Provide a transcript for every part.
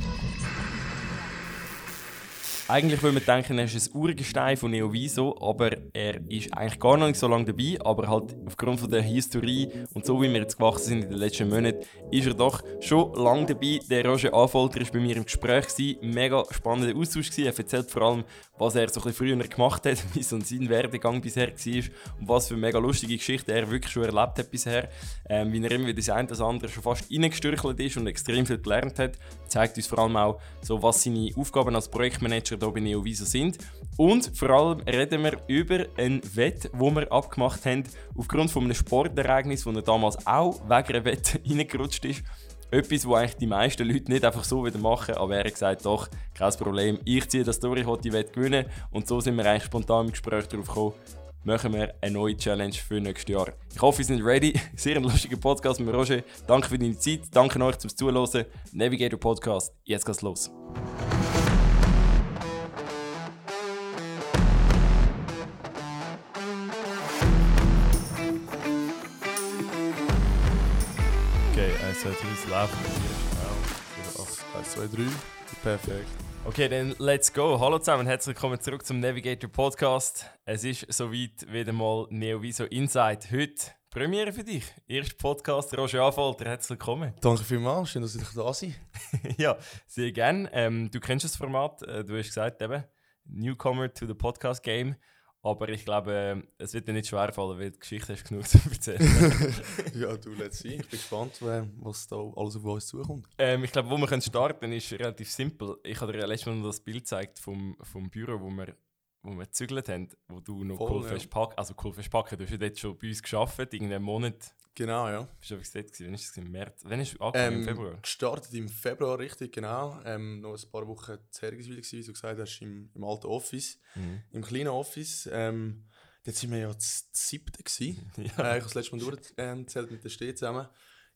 cu. Eigentlich würde man denken, er ist ein Urgestein von Neoviso, aber er ist eigentlich gar noch nicht so lange dabei. Aber halt aufgrund von der Historie und so wie wir jetzt gewachsen sind in den letzten Monaten, ist er doch schon lange dabei. Der Roger Anfolter war bei mir im Gespräch. Gewesen. Mega spannender Austausch. Gewesen. Er erzählt vor allem, was er so ein bisschen früher gemacht hat, wie so sein Werdegang bisher war und was für mega lustige Geschichten er wirklich schon erlebt hat bisher. Ähm, wie er immer wieder das eine oder andere schon fast reingestürchelt ist und extrem viel gelernt hat. Zeigt uns vor allem auch, so, was seine Aufgaben als Projektmanager hier bei Neoviso sind. Und vor allem reden wir über ein Wett, wo wir abgemacht haben, aufgrund von einem Sportereignis, wo er damals auch wegen einer Wette reingerutscht ist. Etwas, was eigentlich die meisten Leute nicht einfach so wieder machen, aber er hat gesagt, doch, kein Problem, ich ziehe das durch, ich will die Wette gewinnen. Und so sind wir eigentlich spontan im Gespräch darauf gekommen, machen wir eine neue Challenge für nächstes Jahr. Ich hoffe, ihr seid ready. Sehr ein lustiger Podcast mit Roger. Danke für deine Zeit, danke euch fürs Zuhören. Navigator Podcast, jetzt geht's los. 1, 2, 3, es läuft. Genau. 1, 2, 3. Perfekt. Okay, dann let's go. Hallo zusammen, herzlich willkommen zurück zum Navigator Podcast. Es ist soweit wieder mal Neoviso Insight. Heute Premiere für dich. Erster Podcast, Roger Anfolter, herzlich willkommen. Danke vielmals, schön, dass ich da sein Ja, sehr gerne. Ähm, du kennst das Format, äh, du hast gesagt, eben, Newcomer to the Podcast Game. Aber ich glaube, es wird dir nicht schwer fallen, weil die Geschichte hast genug zu erzählen. ja, du, let's see. Ich bin gespannt, was da alles auf uns zukommt. Ähm, ich glaube, wo wir können starten ist relativ simpel. Ich habe dir letztes Mal noch das Bild gezeigt vom, vom Büro, wo wir, wo wir gezügelt haben, wo du noch Voll, Kohlfest ja. packen. Also Kohlfest packen, du hast ja dort schon bei uns gearbeitet, irgendeinen Monat. Genau, ja. Bist du dort gewesen? Wann ist es? Im März? Wann ist es angefangen? Im Ähm, Februar? gestartet im Februar, richtig, genau. Ähm, noch ein paar Wochen wieder, gewesen, wie du gesagt hast, im, im alten Office. Mhm. Im kleinen Office. Ähm, dort sind wir ja das siebte gewesen. Ja. Äh, ich habe das letzte Mal durchgezählt mit der Steh zusammen.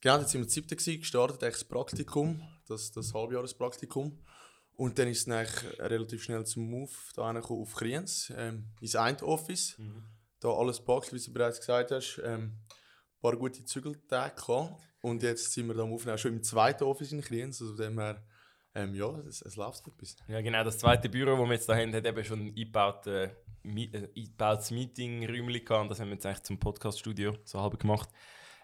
Genau, dann sind wir das siebte gewesen, gestartet, eigentlich das Praktikum, das, das Halbjahrespraktikum. Und dann ist es dann eigentlich relativ schnell zum Move da gekommen auf Kriens, ähm, ins eine Office. Mhm. Da alles packt, wie du bereits gesagt hast. Ähm, paar gute Zügeltage gehabt. Und jetzt sind wir da am Aufnehmen schon im zweiten Office in Kriens. Also dem her, ähm, ja, es, es läuft etwas. Ja, genau. Das zweite Büro, das wir jetzt da haben, hat eben schon ein eingebautes, äh, äh, eingebautes Meeting-Räumchen gehabt. Und das haben wir jetzt eigentlich zum Podcast-Studio so halb gemacht.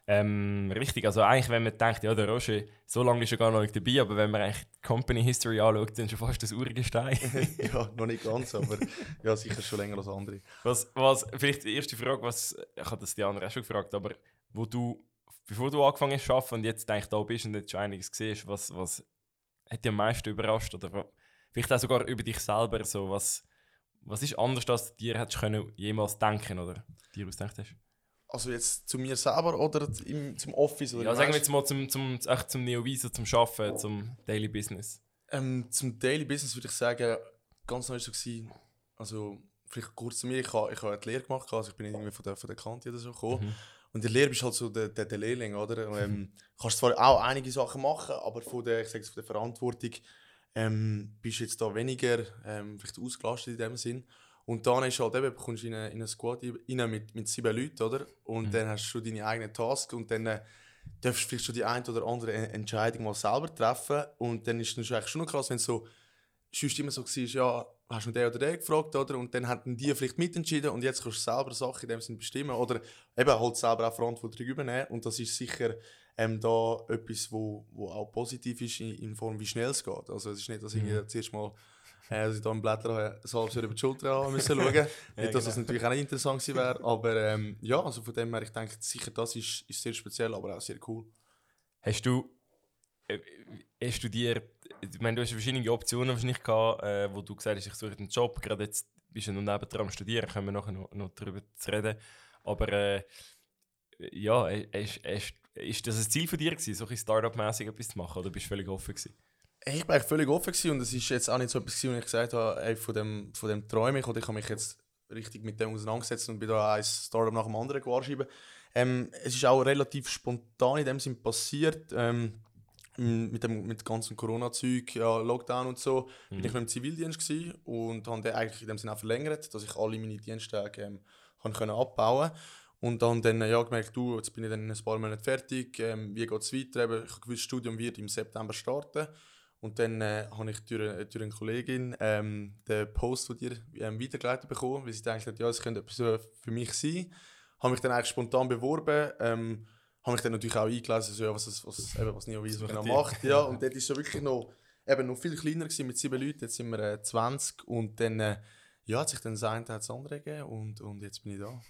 Ähm, richtig, also eigentlich, wenn man denkt, ja, der Roger, so lange ist er gar noch nicht dabei, aber wenn man eigentlich die Company History anschaut, dann schon fast das Urgestein. ja, noch nicht ganz, aber ja, sicher schon länger als andere. was, was, vielleicht die erste Frage, was, ich habe das die anderen auch schon gefragt, aber wo du, bevor du angefangen hast zu arbeiten und jetzt eigentlich da bist und jetzt schon einiges gesehen hast, was, was hat dich am meisten überrascht? Oder vielleicht auch sogar über dich selber, so, was, was ist anders, als du dir hättest können jemals denken oder dir ausgedacht hast? Also jetzt zu mir selber oder im, zum Office? Oder Ja, sagen wir jetzt mal zum, zum, echt zum Neoviso, zum Arbeiten, zum Daily Business. Ähm, zum Daily Business würde ich sagen, ganz neu war so, gewesen, also vielleicht kurz zu mir, ich habe ich ha die Lehre gemacht, also ich bin nicht irgendwie von der, von der Kante oder so gekommen. Mhm. Und der Lehrer bist halt so der, der, der Lehrling, oder? Ähm, kannst zwar auch einige Sachen machen, aber von der, ich jetzt, von der Verantwortung ähm, bist du jetzt da weniger ähm, vielleicht ausgelastet in dem Sinn. Und dann ist halt eben, kommst du in eine, in eine Squad rein mit, mit sieben Leuten, oder? Und Mhm. dann hast du schon deine eigenen Tasks und dann äh, darfst du vielleicht schon die eine oder andere En- Entscheidung mal selber treffen. Und dann ist es eigentlich schon noch krass, wenn es so sonst immer so war, ja, hast du den oder den gefragt, oder? Und dann hätten die vielleicht mitentschieden und jetzt kannst du selber Sachen in dem Sinn bestimmen oder eben halt selber auch Verantwortung übernehmen. Und das ist sicher ähm, da etwas, wo, wo auch positiv ist in, in Form, wie schnell es geht. Also es ist nicht, dass ich Mhm. zuerst mal äh, dass ich da im Blätter ein halbes Jahr über die Schulter haben müssen schauen. nicht, dass das genau. natürlich auch nicht interessant gewesen wäre, aber ähm, ja, also von dem her, ich denke, sicher das ist, ist sehr speziell, aber auch sehr cool. Hast du, äh, hast du dir, ich meine, du hast verschiedene Optionen wahrscheinlich gehabt, äh, wo du gesagt hast, ich suche einen Job, gerade jetzt bist du noch nebendran am Studieren, können wir nachher noch, noch darüber reden, aber äh, ja, ist, ist, ist das ein Ziel von dir gewesen, so ein Startup-mäßig etwas zu machen, oder bist du völlig offen gewesen? Hey, Ich war völlig offen gewesen und es ist jetzt auch nicht so etwas, gewesen, wo ich gesagt habe, ey, von dem, von dem träume ich oder ich habe mich jetzt richtig mit dem auseinandergesetzt und bin da ein Startup nach dem anderen gewarschieben. Ähm, es ist auch relativ spontan in dem Sinn passiert. Ähm, mit dem mit ganzen Corona-Zeug, ja, Lockdown und so, bin ich noch im Zivildienst gewesen und habe den eigentlich in dem Sinne auch verlängert, dass ich alle meine Diensttage ähm, kann können abbauen und dann, dann äh, ja, gemerkt, du, jetzt bin ich dann in ein paar Monaten fertig, ähm, wie geht es weiter? Eben, ich habe gewusst, das Studium wird im September starten Und dann äh, habe ich durch, äh, durch eine Kollegin ähm, den Post von dir ähm, weitergeleitet bekommen, weil sie gedacht hat, ja, es könnte etwas äh, für mich sein. Habe mich dann eigentlich spontan beworben. Ähm, habe mich dann natürlich auch eingelesen, so, ja, was, was, was, eben, was Neo Wieso genau macht. Ja, und dort war es wirklich noch, eben noch viel kleiner gewesen, mit sieben Leuten. Jetzt sind wir äh, 20 und dann äh, ja, hat sich dann das eine das andere gegeben und, und jetzt bin ich da.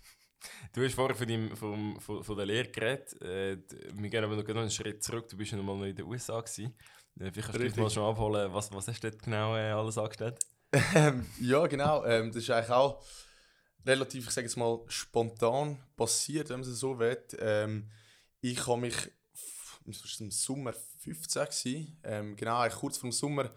Du hast vorher von, deinem, von, von, von der Lehre geredet. Äh, wir gehen aber noch einen Schritt zurück. Du bist ja noch mal in den USA. Gewesen. Äh, vielleicht kannst du dich mal schon abholen, was, was hast du dort genau äh, alles angestellt? Ähm, ja, genau. Ähm, das ist eigentlich auch relativ, ich sage jetzt mal, spontan passiert, wenn man es so will. Ähm, ich habe mich, im Sommer 15 gewesen, ähm, genau, kurz vor dem Sommer,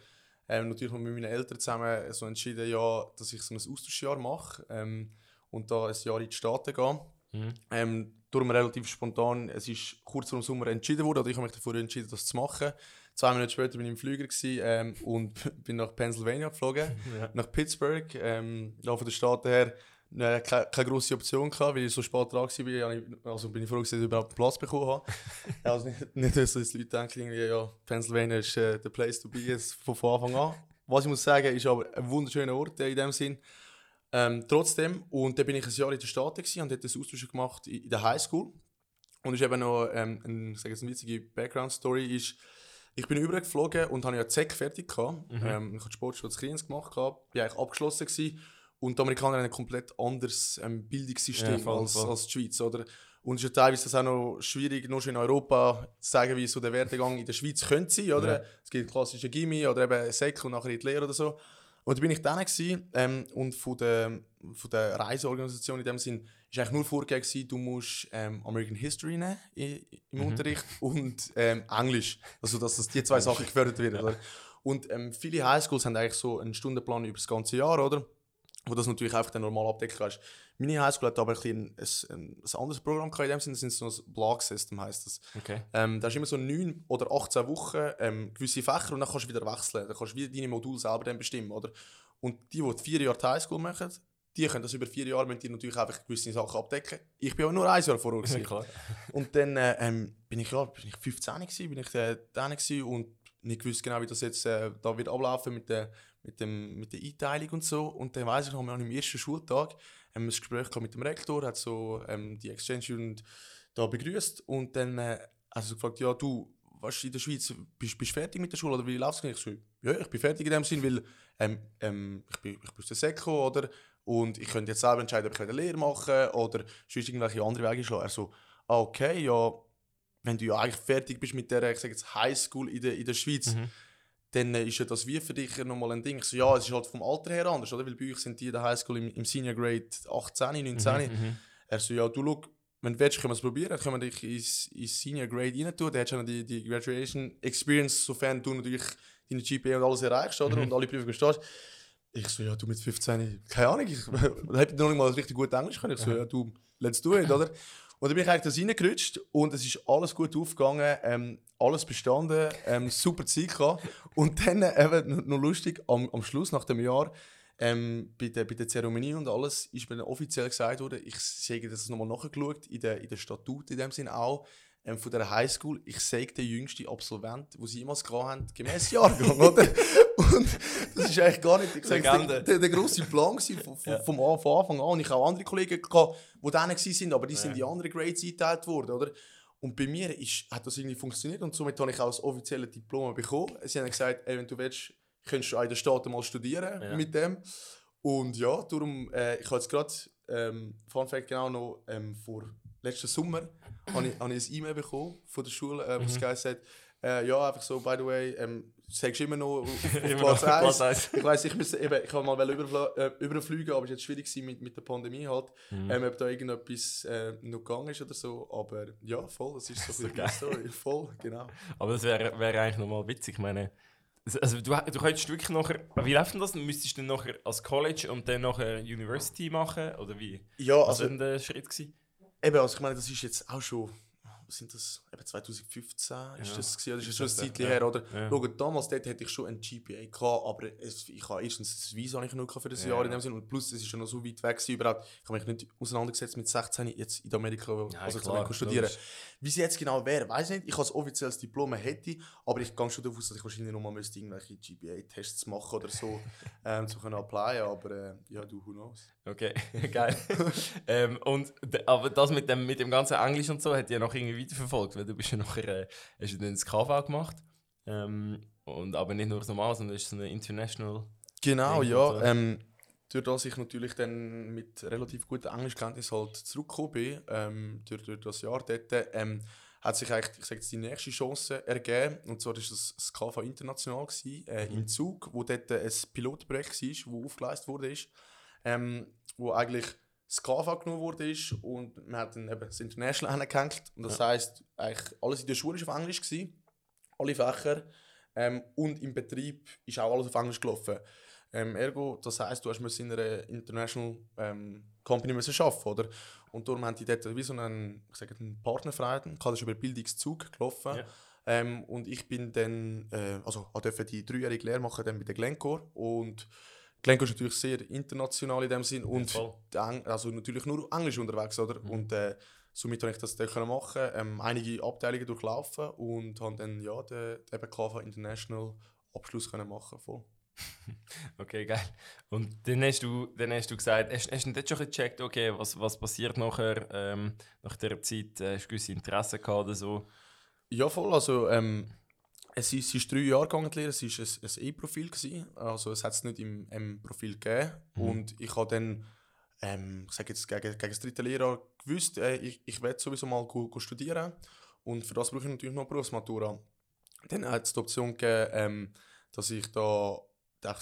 ähm, natürlich mit meinen Eltern zusammen so entschieden, ja, dass ich so ein Austauschjahr mache ähm, und da ein Jahr in die Staaten gehe. Mhm. Ähm, darum relativ spontan, es ist kurz vor dem Sommer entschieden worden, oder ich habe mich dafür entschieden, das zu machen. Zwei Minuten später bin ich im Flüger gewesen, ähm, und bin nach Pennsylvania geflogen, ja. nach Pittsburgh. Ähm, ja, von der Stadt her äh, keine, keine grosse Option gehabt, weil ich so spät dran war. Also bin ich froh, dass ich überhaupt Platz bekommen habe. also nicht, nicht dass die Leute denken, ja, Pennsylvania ist äh, der Place to be jetzt von, von Anfang an. Was ich muss sagen, ist aber ein wunderschöner Ort in dem Sinn. Ähm, trotzdem, und dann bin ich ein Jahr in den Staaten und habe das Austausch gemacht in, in der Highschool. Und ist eben noch ähm, ein, sage eine witzige Background-Story ist, ich bin übergeflogen und habe ja ZEC fertig gehabt. Mhm. Ähm, ich habe Sportschule Kriens gemacht, gehabt, bin eigentlich abgeschlossen gewesen. Und die Amerikaner haben ein komplett anderes ähm, Bildungssystem ja, voll, als, voll. als die Schweiz, oder? Und es ist ja teilweise das auch noch schwierig, nur schon in Europa zu sagen, wie so der Werdegang in der Schweiz könnte sein, oder? Ja. Es gibt klassische Gimmi oder eben Sek und nachher in die Lehre oder so. Und da bin ich dann gewesen, ähm, und von der, von der Reiseorganisation in dem Sinn ist eigentlich nur vorgegeben, du musst ähm, American History nehmen im mhm. Unterricht und ähm, Englisch. Also dass das die zwei Sachen gefördert werden. Ja. Und ähm, viele Highschools haben eigentlich so einen Stundenplan über das ganze Jahr, oder? Wo das natürlich einfach dann normal abdecken kannst. Meine Highschool hat aber ein, ein, ein, ein anderes Programm gehabt, in dem Sinne, das ist so ein Block System heißt das. Okay. Ähm, da ist immer so neun oder 18 Wochen ähm, gewisse Fächer und dann kannst du wieder wechseln. Dann kannst du wieder deine Module selber dann bestimmen, oder? Und die, die vier Jahre die Highschool machen, die können das über vier Jahre müssen die natürlich einfach gewisse Sachen abdecken. Ich bin aber nur ein Jahr voraus. Ja, und dann äh, ähm, bin ich ja, bin ich 15 gewesen, bin ich äh, da und nicht gewusst genau, wie das jetzt äh, da wird ablaufen mit der mit, dem, mit der Einteilung und so. Und dann weiss ich noch, wir haben am ersten Schultag wir ein Gespräch mit dem Rektor, hat so ähm, die Exchange Student da begrüßt und dann äh, also gefragt, ja du, was in der Schweiz, bist du fertig mit der Schule oder wie läuft es? Ich so, ja, ich bin fertig in dem Sinn, weil ähm, ähm, ich, bin, ich bin aus der Seko, oder? Und ich könnte jetzt selber entscheiden, ob ich eine Lehre mache oder sonst irgendwelche andere Wege schlagen. So, ah, okay, ja, wenn du ja eigentlich fertig bist mit der, ich sage jetzt Highschool in der, in der Schweiz, mhm dann ist ja das wie für dich nochmal ein Ding. So, ja, es ist halt vom Alter her anders, oder? Weil bei euch sind die in der Highschool im, im Senior Grade 18, 19. Mhm, mhm, er so, ja, du schau, wenn du willst, können wir es probieren, können wir dich ins, ins Senior Grade rein tun. Dann hast du die, die Graduation Experience, sofern du natürlich deine GPA und alles erreichst, oder? Mhm. Und alle Prüfungen stehst. Ich so, ja, du mit 15, keine Ahnung, ich habe noch nicht mal richtig gut Englisch können. Ich so, ja, du, let's do it, oder? Und dann bin ich eigentlich da reingerutscht und es ist alles gut aufgegangen, ähm, alles bestanden, ähm, super Zeit gehabt. Und dann äh, noch lustig, am, am Schluss, nach dem Jahr, ähm, bei, der, bei der Zeremonie und alles, ist mir offiziell gesagt worden, ich sage das nochmal nachgeschaut, in der, in der Statut in dem Sinn auch, ähm, von der Highschool, ich sage der jüngste Absolvent, den sie jemals gehabt haben, gemäß Jahrgang, oder? Und das ist eigentlich gar nicht ich sag, der, der, der grosse Plan von, von, ja. vom, von Anfang an. Und ich habe auch andere Kollegen gehabt, die dann waren, aber die ja. sind in andere Grades eingeteilt worden, oder? Und bei mir ist, hat das irgendwie funktioniert und somit habe ich auch das offizielle Diplom bekommen. Sie haben gesagt, ey, wenn du willst, kannst du in den Staaten mal studieren ja. mit dem. Und ja, darum, äh, ich habe jetzt gerade, ähm, Fun Fact genau noch, ähm, vor letzten Sommer habe ich, hab ich ein E-Mail bekommen von der Schule, äh, wo mhm. es gesagt äh, ja, einfach so, by the way, ähm, sagst immer noch auf, auf Platz 1. ich weiss, ich, muss, eben, ich wollte mal äh, überfliegen, aber es war jetzt schwierig mit, mit der Pandemie halt, mhm. ähm, ob da irgendetwas äh, noch gegangen ist oder so. Aber ja, voll, das ist so, so eine Story. Voll, genau. Aber das wäre wär eigentlich nochmal witzig. Ich meine, also du, du könntest wirklich nachher, wie läuft denn das? Müsstest du dann nachher als College und dann nachher University machen? Oder wie? Ja, Was also, war der Schritt? Gewesen? Eben, also ich meine, das ist jetzt auch schon was sind das, eben 2015 Ja. ist das gewesen, das ist Ist schon ein das, Zeit ja. her, oder? Ja. Schau, damals dort hätte ich schon ein GPA gehabt, aber es, ich habe erstens das Visa nicht genug für das Ja. Jahr in dem Sinne und plus es ist ja noch so weit weg gewesen, überhaupt. Ich habe mich nicht auseinandergesetzt mit 16 jetzt in Amerika, Ja, also klar, Amerika studieren. Wie es jetzt genau wäre, weiß ich nicht. Ich als offizielles Diplom hätte, aber ich gehe schon davon aus, dass ich wahrscheinlich nochmal müsste irgendwelche GPA-Tests machen oder so, ähm, zu können applyen, aber äh, ja, du, who knows. Okay, geil. ähm, und, aber das mit dem, mit dem ganzen Englisch und so hat ja noch irgendwie weiterverfolgt, weil du bist ja nachher, äh, hast du dann das KV gemacht. Ähm, und, aber nicht nur das normal, sondern es ist so eine International. Genau, Ding ja. so. Ähm, durch das ich natürlich dann mit relativ guter Englischkenntnis halt zurückgekommen bin, ähm, durch, durch das Jahr dort, ähm, hat sich eigentlich, ich sage jetzt, die nächste Chance ergeben. Und zwar war das das KV International gewesen, äh, Mhm. im Zug, wo dort ein Pilotprojekt war, wo aufgeleistet wurde. Ist, ähm, wo eigentlich das KV genommen wurde ist und man hat dann eben das International angehängt. Und das heisst, eigentlich alles in der Schule war auf Englisch, gewesen, alle Fächer. Ähm, und im Betrieb ist auch alles auf Englisch gelaufen. Ähm, ergo, das heisst, du hast müssen in einer International ähm, Company müssen arbeiten, oder? Und darum haben die dort wie so einen, ich sage, einen gehabt, das ist über Bildungszug gelaufen. Ja. Ähm, und ich bin dann, äh, also ich durfte die dreijährige Lehre machen dann bei der Glencore. Und Glencore ist natürlich sehr international in dem Sinn und Eng also natürlich nur Englisch unterwegs, oder? Mhm. Und äh, somit konnte ich das dann können machen, ähm, einige Abteilungen durchlaufen und habe dann ja den, den eben KV International Abschluss können machen voll. Okay, geil. Und dann hast du, dann hast du gesagt, hast, hast du dort schon gecheckt, okay, was, was passiert nachher, ähm, nach dieser Zeit? Äh, Hast du gewisse Interessen gehabt oder so? Ja, voll. Also, ähm, es ist, es ist drei Jahre gegangen, die Lehre. Es war ein, ein E-Profil. Also, es hat es nicht im M-Profil gegeben. Mhm. Und ich habe dann, ähm, ich sage jetzt, gegen, gegen das dritte Lehrjahr gewusst, äh, ich, ich werde sowieso mal go, go studieren. Und für das brauche ich natürlich noch eine Berufsmatura. Dann hat es die Option gegeben, ähm, dass ich da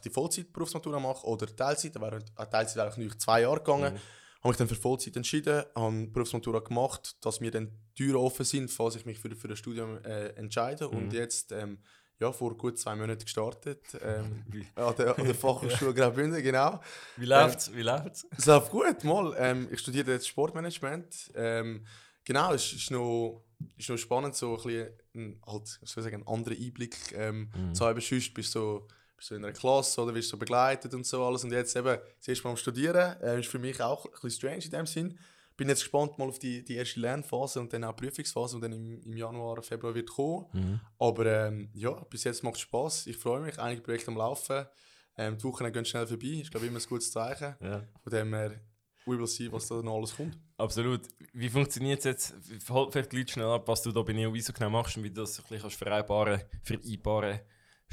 die Vollzeit-Berufsmatura mache oder Teilzeit. Da wäre äh, Teilzeit wäre natürlich zwei Jahre gegangen. Mhm. Habe mich dann für Vollzeit entschieden, habe Berufsmatura gemacht, dass mir dann die Türen offen sind, falls ich mich für, für ein Studium äh, entscheide. Mhm. Und jetzt, ähm, ja, vor gut zwei Monaten gestartet, ähm, an der, an der Fachhochschule Graubünden, genau. wie läuft's? Wie läuft's? Es läuft gut, mal. Ähm, ich studiere jetzt Sportmanagement. Ähm, genau, es ist noch, ist noch spannend, so ein bisschen, halt, ich sagen, einen anderen Einblick ähm, Mhm. zu haben. Sonst bist so, bist du in einer Klasse oder wirst so begleitet und so alles. Und jetzt eben, das erste Mal am Studieren, äh, ist für mich auch ein bisschen strange in dem Sinn. Bin jetzt gespannt mal auf die, die erste Lernphase und dann auch die Prüfungsphase, die dann im, im Januar, Februar wird kommen. Mhm. Aber ähm, ja, bis jetzt macht es Spaß. Ich freue mich. Einige Projekte am Laufen. Ähm, die Wochen gehen schnell vorbei. Ist, glaube ich, immer ein gutes Zeichen. Ja. Von dem her, we will see, was da noch alles kommt. Absolut. Wie funktioniert es jetzt? Halt vielleicht gleich schnell ab, was du da bei Neo so genau machst und wie du das ein bisschen vereinbaren, vereinbaren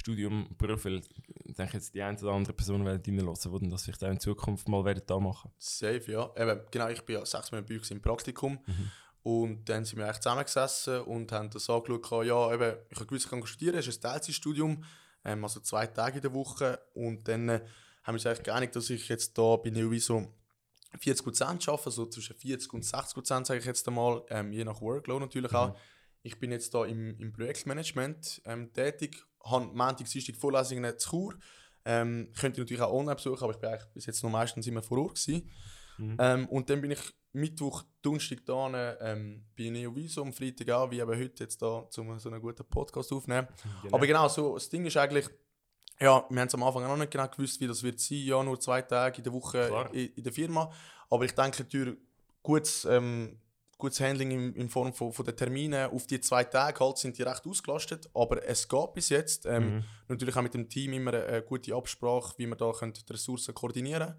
Studium Beruf. Weil ich denke jetzt, die eine oder andere Person werden reinlassen, die das vielleicht auch in Zukunft mal werden da machen. Safe, ja. Eben, genau, ich bin ja sechs Monate bei euch im Praktikum. Mhm. Und dann sind wir eigentlich zusammengesessen und haben das angeschaut, ja, eben, ich habe gewusst, ich kann studieren, es ist ein Teilzeitstudium, ähm, also zwei Tage in der Woche. Und dann äh, haben wir uns eigentlich geeinigt, dass ich jetzt da bei Neoviso 40% arbeite, so zwischen 40 und 60% sage ich jetzt einmal, ähm, je nach Workload natürlich auch. Ich bin jetzt da im, im Projektmanagement ähm, tätig, habe Montag, Dienstag Vorlesungen zu Chur. Ähm, könnte natürlich auch online besuchen, aber ich bin eigentlich bis jetzt noch meistens immer vor Ort gewesen. Mhm. Ähm, und dann bin ich Mittwoch, Donnerstag da ähm, bei Neoviso, am Freitag auch, wie eben heute jetzt da, um so einen guten Podcast aufzunehmen. Aber genau, so, das Ding ist eigentlich, ja, wir haben es am Anfang auch noch nicht genau gewusst, wie das wird sein, ja, nur zwei Tage in der Woche in, in der Firma. Aber ich denke, durch gutes, ähm, gutes Handling in, in Form von, von den Terminen auf die zwei Tage halt sind die recht ausgelastet. Aber es geht bis jetzt. Ähm, Mhm. Natürlich auch mit dem Team immer eine, eine gute Absprache, wie wir da können die Ressourcen koordinieren.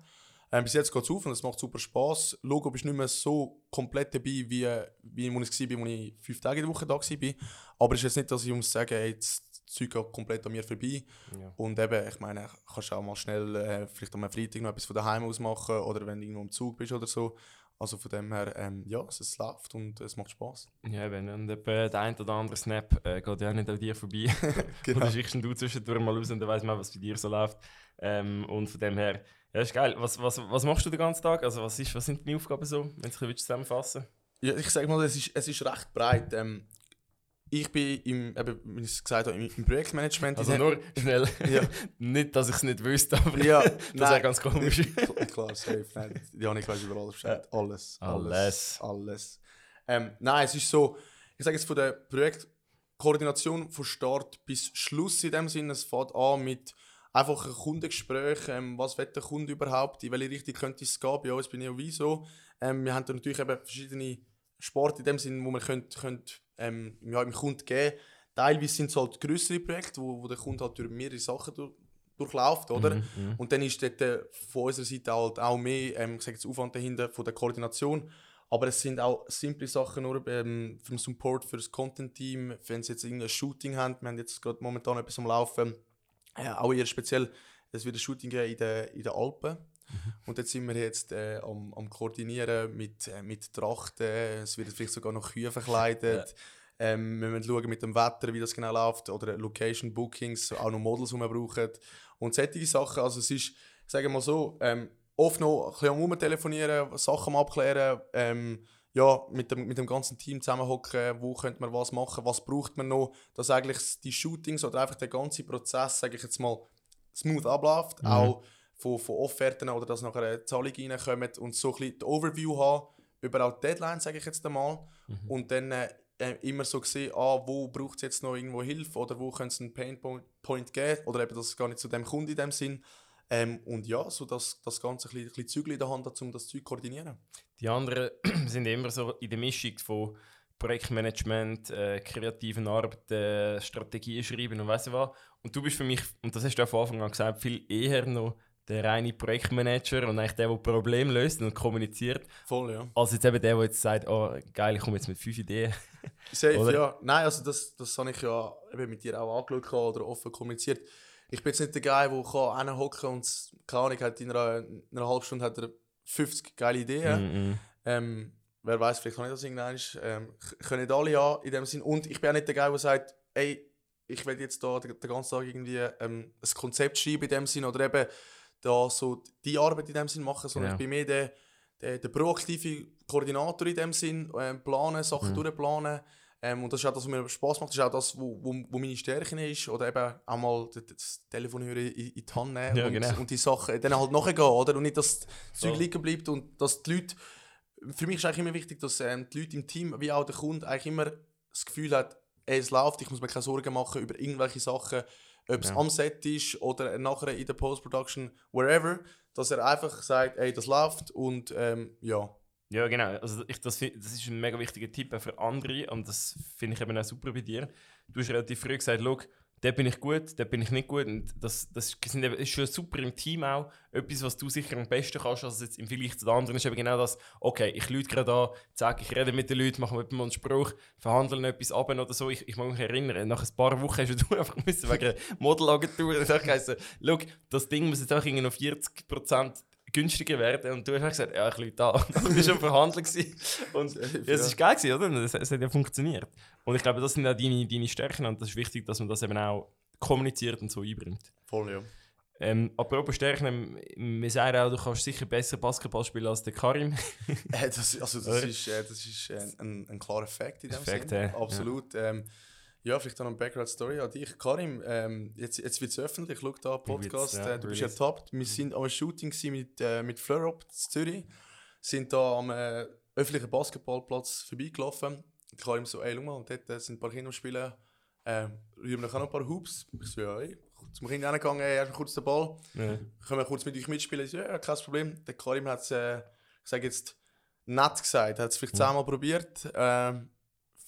Ähm, bis jetzt geht es auf und es macht super Spass. Logo bist nicht mehr so komplett dabei, wie, wie ich es war, als ich fünf Tage in der Woche da war. Aber es ist jetzt nicht, dass ich muss sagen, hey, jetzt Zeug geht komplett an mir vorbei. Ja. Und eben, ich meine, kannst auch mal schnell äh, vielleicht am Freitag noch etwas von daheim aus machen oder wenn du irgendwo im Zug bist oder so. Also von dem her, ähm, ja, es, läuft und es macht Spass. Ja, wenn und der ein oder andere Snap äh, geht ja nicht an dir vorbei. Genau. Oder schickst du zwischendurch mal raus und dann weiss man, was bei dir so läuft. Ähm, und von dem her, ja, ist geil. Was, was, was machst du den ganzen Tag? Also, was, ist, was sind deine Aufgaben so, wenn du es zusammenfassen Ja, ich sage mal, es ist, es ist recht breit. Ähm, ich bin im, eben, wie ich es gesagt habe, im, Projektmanagement. Also, nur schnell. Ja. nicht, dass ich es nicht wüsste, aber ja, das wäre ganz komisch. Klar, safe. Nein, Janik weiß über alles Bescheid. Alles. Alles. Alles. alles. Ähm, nein, es ist so, ich sage jetzt von der Projektkoordination von Start bis Schluss in dem Sinne, es fängt an mit einfach ein Kundengespräch, ähm, was will der Kunde überhaupt, in welche Richtung könnte es gehen, bei uns bin ich auch wieso. Ähm, wir haben da natürlich eben verschiedene Sport in dem Sinne, wo man könnt, könnt, ähm, ja, dem Kunden geben Teilweise sind es halt größere Projekte, wo, wo der Kunde halt durch mehrere Sachen durch, durchläuft, oder? Mhm, mhm. Und dann ist dort äh, von unserer Seite halt auch mehr ähm, jetzt Aufwand dahinter von der Koordination. Aber es sind auch simple Sachen nur ähm, für den Support, für das Content-Team, wenn sie jetzt irgendein Shooting haben. Wir haben jetzt gerade momentan etwas am Laufen. Äh, auch eher speziell, es wird ein Shooting geben in den, in den Alpen. Und jetzt sind wir jetzt äh, am, am Koordinieren mit, äh, mit Trachten. Es wird vielleicht sogar noch Kühe verkleidet. Ähm, wir müssen schauen mit dem Wetter, wie das genau läuft. Oder Location Bookings, auch noch Models, die wir brauchen. Und solche Sachen. Also es ist, ich sage mal so, ähm, oft noch ein bisschen am Rumtelefonieren, Sachen abklären. Ähm, ja, mit dem, mit dem ganzen Team zusammenhocken, wo könnte man was machen, was braucht man noch, dass eigentlich die Shootings oder einfach der ganze Prozess, sage ich jetzt mal, smooth abläuft, Mhm. auch von, von Offerten oder dass nachher eine Zahlung reinkommt und so ein bisschen die Overview haben über auch die Deadlines, sage ich jetzt einmal, Mhm. und dann äh, äh, immer so sehen, ah, wo braucht es jetzt noch irgendwo Hilfe oder wo könnte es einen Pain Point- geben oder eben das gar nicht zu dem Kunden in dem Sinn. Ähm, und ja, so dass das Ganze ein bisschen, ein bisschen Zügel in der Hand hat, um das Zeug zu koordinieren. Die anderen sind immer so in der Mischung von Projektmanagement, äh, kreativen Arbeit, äh, Strategien schreiben und weißt du was. Und du bist für mich, und das hast du auch von Anfang an gesagt, viel eher noch der reine Projektmanager und eigentlich der, der Probleme löst und kommuniziert, Voll, ja. als jetzt eben der, der jetzt sagt, oh geil, ich komme jetzt mit fünf Ideen. Safe, Oder? ja. Nein, also das, das habe ich ja eben mit dir auch angeschaut oder offen kommuniziert. Ich bin jetzt nicht der Guy, der kann hinhocken und keine Ahnung, hat in einer, in einer halben Stunde hat er 50 geile Ideen. Mhm. Ähm, wer weiß, vielleicht kann ich das irgendwann. Ähm, können nicht alle ja in dem Sinn. Und ich bin auch nicht der Guy, der sagt, ey, ich will jetzt da den, den ganzen Tag irgendwie ähm, ein Konzept schreiben in dem Sinn oder eben da so die Arbeit in dem Sinn machen, sondern Genau. ich bin mehr der, der, der proaktive Koordinator in dem Sinn, ähm, planen, Sachen Mhm. durchplanen. Ähm, und das ist auch das, was mir Spaß macht, das ist auch das, wo, wo, wo meine Stärke ist. Oder eben auch mal das, Telefon hören in, in die Hand nehmen Ja, und, genau. und die Sachen dann halt nachgehen, oder? Und nicht, dass das Zeug Voll. liegen bleibt und dass die Leute für mich ist eigentlich immer wichtig, dass ähm, die Leute im Team, wie auch der Kunde, eigentlich immer das Gefühl hat, ey, es läuft, ich muss mir keine Sorgen machen über irgendwelche Sachen, ob es Ja. am Set ist oder nachher in der Post-Production, wherever, dass er einfach sagt, ey, das läuft und ähm, ja. Ja, genau. Also ich, das, das ist ein mega wichtiger Tipp für andere und das finde ich eben auch super bei dir. Du hast relativ früh gesagt, schau, da bin ich gut, da bin ich nicht gut und das, das ist schon super im Team auch. Etwas, was du sicher am besten kannst, als jetzt im Vergleich zu den anderen, ist eben genau das, okay, ich lüte gerade an, sage, ich rede mit den Leuten, mache mit mir einen Spruch, verhandeln etwas ab oder so. Ich, ich mag mich erinnern, nach ein paar Wochen hast du einfach müssen wegen Modelagentur und ich geheißen, schau, das Ding muss jetzt auch irgendwie noch 40% günstiger werden und du hast gesagt, ja, ich an. Und du schon verhandeln gewesen. und ja, es ist geil gewesen, oder? Es, es hat ja funktioniert. Und ich glaube, das sind auch deine, deine Stärken und das ist wichtig, dass man das eben auch kommuniziert und so einbringt. Voll, ja. Ähm, apropos Stärken, ähm, wir sagen auch, du kannst sicher besser Basketball spielen als der Karim. Äh, das, also das ist, äh, das ist äh, ein, ein klarer Fakt in dem Fakt, Sinne. Absolut. Ja. Ähm, ja, vielleicht noch eine Background-Story an dich. Karim, ähm, jetzt, jetzt wird es öffentlich. Schau da, Podcast. ja, äh, du bist release. ertappt. Wir sind am Shooting mit, äh, mit Fleurop in Zürich. Sind da am äh, öffentlichen Basketballplatz vorbeigelaufen. Karim so, ey, schau mal, dort äh, sind ein paar Kinder am Spielen. Ähm, rühren noch ein paar Hoops. Ich so, ja, ey. Zum Kind hingegangen, ey, erst mal kurz den Ball Ja. können wir kurz mit euch mitspielen? Ich so, ja, kein Problem. Der Karim hat es, äh, ich sage jetzt, nett gesagt. Er hat es vielleicht zehnmal probiert. Ähm,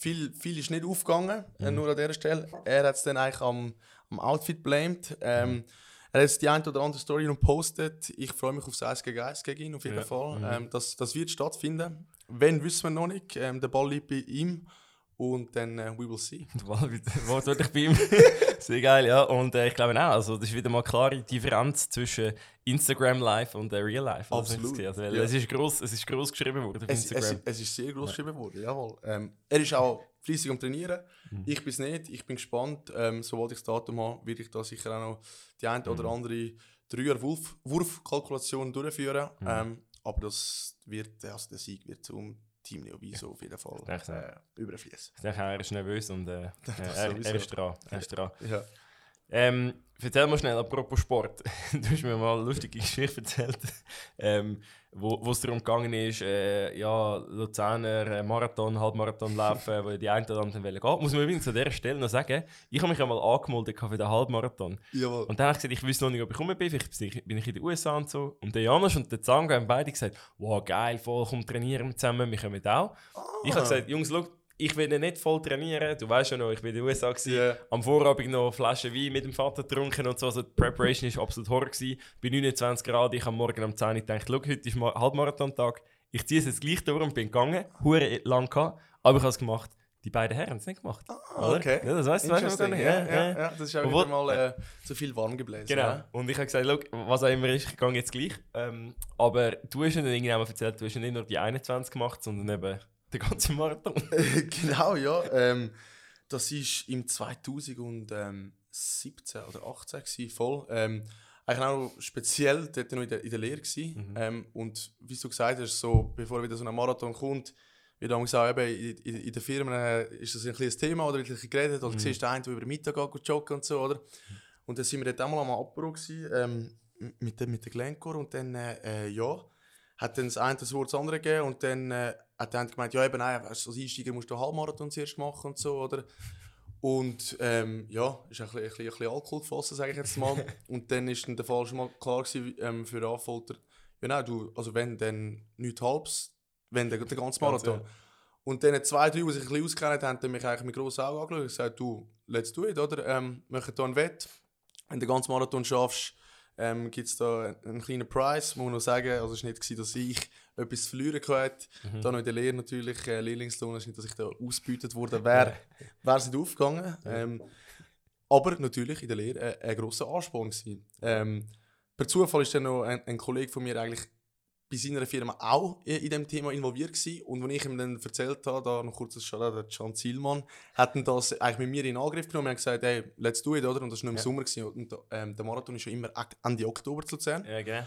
viel, viel ist nicht aufgegangen, äh, nur an dieser Stelle. Er hat es dann eigentlich am, am Outfit blamed. Ähm, er hat die eine oder andere Story noch gepostet. Ich freue mich auf das 1 gegen 1 gegen ihn, auf jeden Ja. Fall. Mhm. Ähm, das, das wird stattfinden. Wenn, wissen wir noch nicht. Ähm, der Ball liegt bei ihm. Und dann, äh, we will see. Wortwörtlich bei ihm. Sehr geil, ja. Und äh, ich glaube auch, also das ist wieder mal eine klare Differenz zwischen Instagram Live und äh, Real Life. Also, Absolut, Also, weil ja. es, ist gross, es ist gross geschrieben worden auf Es, es, Instagram. es ist sehr groß geschrieben worden, jawohl. Ähm, er ist auch fleissig am Trainieren. Mhm. Ich bin es nicht. Ich bin gespannt. Ähm, sobald ich das Datum habe, werde ich da sicher auch noch die eine oder Mhm. andere Dreier-Wurf- Wurfkalkulation durchführen. Mhm. Ähm, aber das wird, also der Sieg wird zum Team Neoviso auf jeden Fall äh, überfließen. Ich denke, er ist nervös und äh, Das er, er ist dran. Er ist dran. Ja. Ähm, erzähl mal schnell, apropos Sport. du hast mir mal eine lustige Geschichte erzählt, ähm, wo es darum gegangen ist, äh, ja, Luzerner äh, Marathon, Halbmarathon laufen, wo die einen oder anderen wollen gehen. Muss man übrigens an dieser Stelle noch sagen, ich habe mich einmal angemeldet für den Halbmarathon. Jawohl. Und dann habe ich gesagt, ich wüsste noch nicht, ob ich rum bin, vielleicht bin ich in den USA und so. Und der Janusz und der Zango haben beide gesagt, wow, geil, voll, komm trainieren wir zusammen, wir kommen auch. Ah. Ich habe gesagt, Jungs, schau, ich will nicht voll trainieren. Du weißt ja noch, ich bin in den USA. Gewesen. Yeah. Am Vorabend noch eine Flasche Wein mit dem Vater getrunken und so. Also die Preparation war absolut horror. Gewesen. Bei 29 Grad, ich am Morgen um 10 Uhr gedacht, heute ist Ma- Halbmarathon-Tag. Ich ziehe es jetzt gleich durch und bin gegangen. Hure lang gehabt, aber ich habe es gemacht. Die beiden Herren haben es nicht gemacht. Ah, oder? okay. Ja, das weißt du, weißt du nicht. Ja, ja, ja, das ist auch Obwohl- wieder mal äh, zu viel warm gebläsen. Genau. Ja. Und ich habe gesagt, schau, was auch immer ist, ich gehe jetzt gleich. Ähm, aber du hast ja dann irgendwann mal erzählt, du hast ja nicht nur die 21 gemacht, sondern eben den ganzen Marathon. genau, ja. Ähm, das war im 2017 oder 18 gewesen, voll. Ähm, eigentlich auch speziell dort noch in der, in der Lehre gewesen. Mhm. Ähm, und wie du gesagt hast, so, bevor wieder so ein Marathon kommt, wie du gesagt eben, in, in, in den Firmen äh, ist das ein kleines Thema oder wirklich geredet oder Mhm. du siehst den einen, der über den Mittag geht, joggen und so, oder? Und dann sind wir dort einmal am Apero gewesen, ähm, mit, mit der Glencore und dann, äh, ja, hat dann das eine das Wort das andere gegeben und dann äh, hat eine gemeint, ja eben, nein, als Einsteiger musst du Halbmarathon zuerst machen und so, oder? Und ähm, ja, ist ein bisschen, ein bisschen, ein bisschen Alkohol geflossen, sage ich jetzt mal. und dann ist dann der Fall schon mal klar gewesen, ähm, für den Anfolter, ja nein, du, also wenn, dann nichts halbs, wenn, dann der ganze Ganz, Marathon. Und dann zwei, drei, die sich ein bisschen auskennen, haben dann mich eigentlich mit grossen Augen angeschaut und gesagt, du, let's do it, oder? Ähm, wir machen hier einen Wett. Wenn du den ganzen Marathon schaffst, ähm, gibt es da einen, einen kleinen Preis. Muss noch sagen, also es war nicht, gewesen, dass ich etwas verlieren hatte. Mhm. Da noch in der Lehre natürlich, äh, Lehrlingslohn, es ist nicht, dass ich da ausgebeutet wurde, wäre wäre es nicht aufgegangen. Ähm, aber natürlich in der Lehre äh, ein grosser Ansporn gewesen. Ähm, per Zufall ist dann noch ein, ein Kollege von mir eigentlich bei seiner Firma auch in, in dem Thema involviert gewesen. Und als ich ihm dann erzählt habe, da noch kurz das Shoutout, der Can Zielmann, hat dann das eigentlich mit mir in Angriff genommen und hat gesagt, hey, let's do it, oder? Und das war noch im Ja. Sommer. Gewesen. Und ähm, der Marathon ist ja immer Ende Oktober zu Luzern. Ja, genau.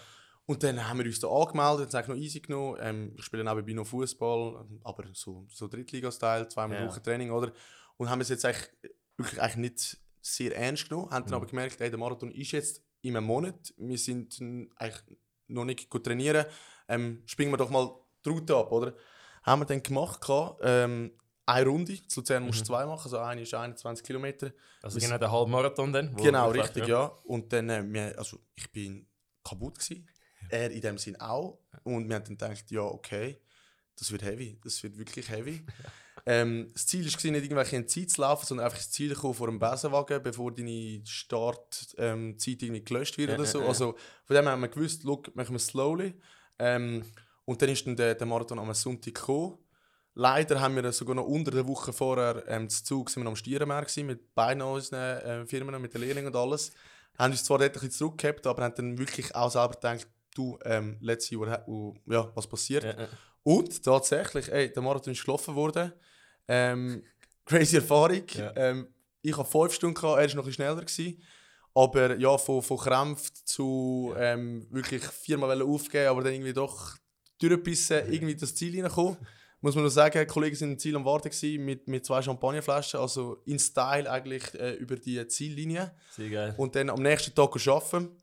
Und dann haben wir uns da angemeldet, haben es noch easy genommen. Ähm, ich spiele nebenbei noch Fußball, aber so, so Drittliga-Style, zweimal Ja. Woche Training, oder? Und haben es jetzt eigentlich, wirklich eigentlich nicht sehr ernst genommen. Haben dann Mhm. aber gemerkt, ey, der Marathon ist jetzt in einem Monat. Wir sind äh, eigentlich noch nicht gut trainieren. Ähm, springen wir doch mal die Route ab, oder? Haben wir dann gemacht. Ähm, eine Runde, zu Luzern musst du Mhm. zwei machen, also eine ist 21 Kilometer. Also genau der Halbmarathon dann? Genau, richtig, ja. Und dann, äh, wir, also ich bin kaputt gewesen. Er in dem Sinn auch. Und wir haben dann gedacht, ja, okay, das wird heavy, das wird wirklich heavy. ähm, das Ziel war nicht irgendwelche Zeit zu laufen, sondern einfach das Ziel kommen vor einem Besenwagen, bevor deine Startzeit ähm, Zeit irgendwie gelöscht wird oder so. Also von dem haben wir gewusst, look, machen wir slowly. Ähm, und dann ist dann der, der Marathon am Sonntag gekommen. Leider haben wir sogar noch unter der Woche vorher ähm, zu Zug sind wir am Stierenmeer mit beiden unseren äh, Firmen, mit den Lehrlingen und alles. Haben uns zwar dort ein bisschen zurückgehabt, aber haben dann wirklich auch selber gedacht, du, ähm, what, ha- wo- ja, was passiert. Ja, ja. Und tatsächlich, ey, der Marathon ist gelaufen worden. Ähm, crazy Erfahrung. Ja. Ähm, ich hatte fünf Stunden, gehabt, er war noch ein bisschen schneller. Gewesen. Aber ja, von, von Krämpfen zu ähm, wirklich viermal aufgeben, aber dann irgendwie doch durchbissen, irgendwie das Ziel hineinkommen. Muss man nur sagen, die Kollegen sind im Ziel am Warten gewesen, mit, mit zwei Champagnerflaschen, also in Style eigentlich äh, über die Ziellinie. Sehr geil. Und dann am nächsten Tag arbeiten.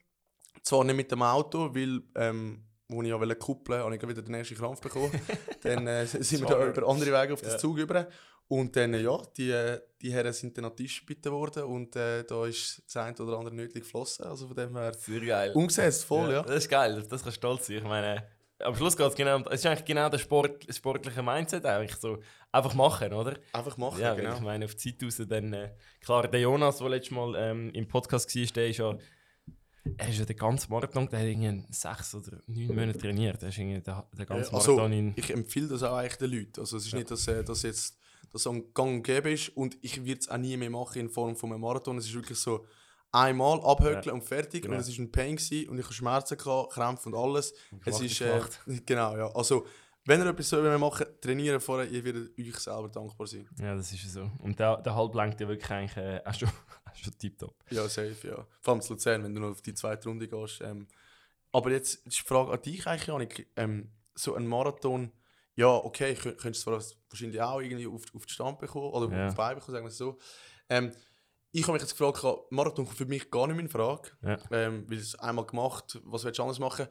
Zwar nicht mit dem Auto, weil, ähm, wo ich ja kuppeln wollte, habe ich wieder den nächsten Krampf bekommen. dann äh, sind wir da über andere Wege auf das Ja. Zug über. Und dann, äh, ja, die, äh, die Herren sind dann an den Tisch gebeten worden und äh, da ist das eine oder andere Nötchen geflossen. Also von dem her Sehr geil. umgesetzt, voll, ja. Das ist geil, auf das kannst du stolz sein. Ich meine, am Schluss geht es genau um, es ist eigentlich genau der Sport, das sportliche Mindset, eigentlich so einfach machen, oder? Einfach machen, Ja, genau. ich meine, auf die Zeit raus dann, äh, klar, der Jonas, der letztes Mal ähm, im Podcast war, der ist ja, er ist ja den ganzen Marathon, der hat irgendwie sechs oder neun Monate trainiert, der ist irgendwie der, der ganze Ja, also, Marathon in... ich empfehle das auch eigentlich den Leuten. Also es ist Ja. nicht, dass äh, das jetzt das so ein Gang und gäbe ist und ich würde es auch nie mehr machen in Form von einem Marathon. Es ist wirklich so einmal abhökeln Ja. und fertig Genau. und es ist ein Pain gewesen und ich habe Schmerzen gehabt, Krämpfe und alles. Es ist äh, genau ja. Also wenn ihr etwas so machen, trainieren vorher, ihr werdet euch selber dankbar sein. Ja, das ist so. Und der, der Halb lenkt ja wirklich eigentlich äh, auch schon, auch schon tiptop. Ja, safe, ja. Vor allem zu Luzern, wenn du noch auf die zweite Runde gehst. Ähm, aber jetzt ist die Frage an dich eigentlich, Janik. Ähm, so ein Marathon, ja, okay, kö- könntest du zwar wahrscheinlich auch irgendwie auf, auf den Stand bekommen oder Ja. auf die Beine bekommen, sagen wir es so. Ähm, ich habe mich jetzt gefragt, Marathon kommt für mich gar nicht mehr in Frage. Ja. Ähm, weil es einmal gemacht, was willst du anders machen?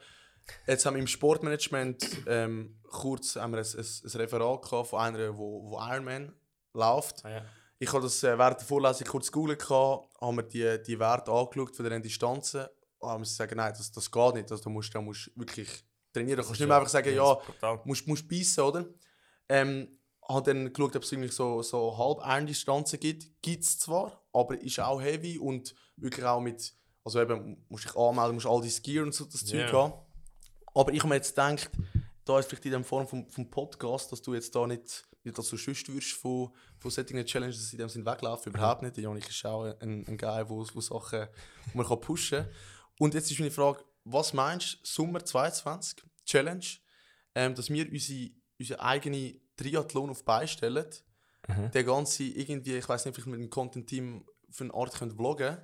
Jetzt haben wir im Sportmanagement ähm, kurz haben wir ein, ein, ein Referat gehabt von einer, wo, wo Ironman läuft. Ah, ja. Ich habe das äh, während der Vorlesung kurz gegoogelt, haben wir die, die Werte angeschaut von den Distanzen. Und haben sie gesagt, nein, das, das geht nicht. Also, du, musst, du musst wirklich trainieren. Du kannst nicht mehr einfach sagen, ja, brutal. musst, musst beißen, oder? Ähm, habe dann geschaut, ob es irgendwie so, so halb Distanzen gibt. Gibt es zwar, aber ist auch heavy und wirklich auch mit, also eben, musst dich anmelden, musst all die Gear und so das Ja. Zeug haben. Aber ich habe mir jetzt gedacht, da ist vielleicht in der Form vom, vom Podcast, dass du jetzt da nicht, nicht dass du sonst wirst von, von solchen Challenges, dass sie in dem Sinn weglaufen. Überhaupt nicht. Der Janik ist auch ein, ein Guy, wo, wo Sachen wo man kann pushen kann. Und jetzt ist meine Frage, was meinst du, Sommer 22, Challenge, ähm, dass wir unsere, unsere eigene Triathlon auf die Beine stellen, der ganze irgendwie, ich weiß nicht, vielleicht mit dem Content-Team für eine Art können vloggen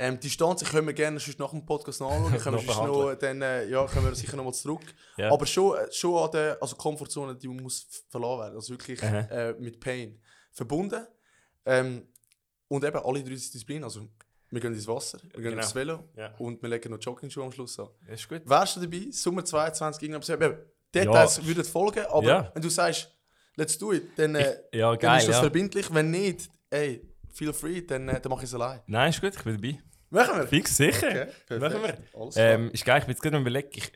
ähm, die Distanz können wir gerne sonst nach dem Podcast noch anschauen. können wir Noch dann, äh, ja, können wir sicher noch mal zurück. Ja. Aber schon, äh, schon an der also Komfortzone, die muss verlassen werden. Also wirklich Aha. äh, mit Pain verbunden. Ähm, und eben alle drei Disziplinen. Also wir gehen ins Wasser, wir gehen Genau. aufs Velo Ja. und wir legen noch Joggingschuhe am Schluss an. Das ist gut. Wärst du dabei? Sommer 22, irgendwas. Eben, Ja. Details würden folgen, aber Ja. wenn du sagst, let's do it, dann, äh, Ja, dann geil. ist das verbindlich. Wenn nicht, ey, feel free, dann, äh, dann mach ich es allein. Nein, ist gut, ich bin dabei. Machen wir? Fix, sicher. Okay. Machen wir. Alles klar. Ähm, ist geil, ich bin jetzt gerade. Ich,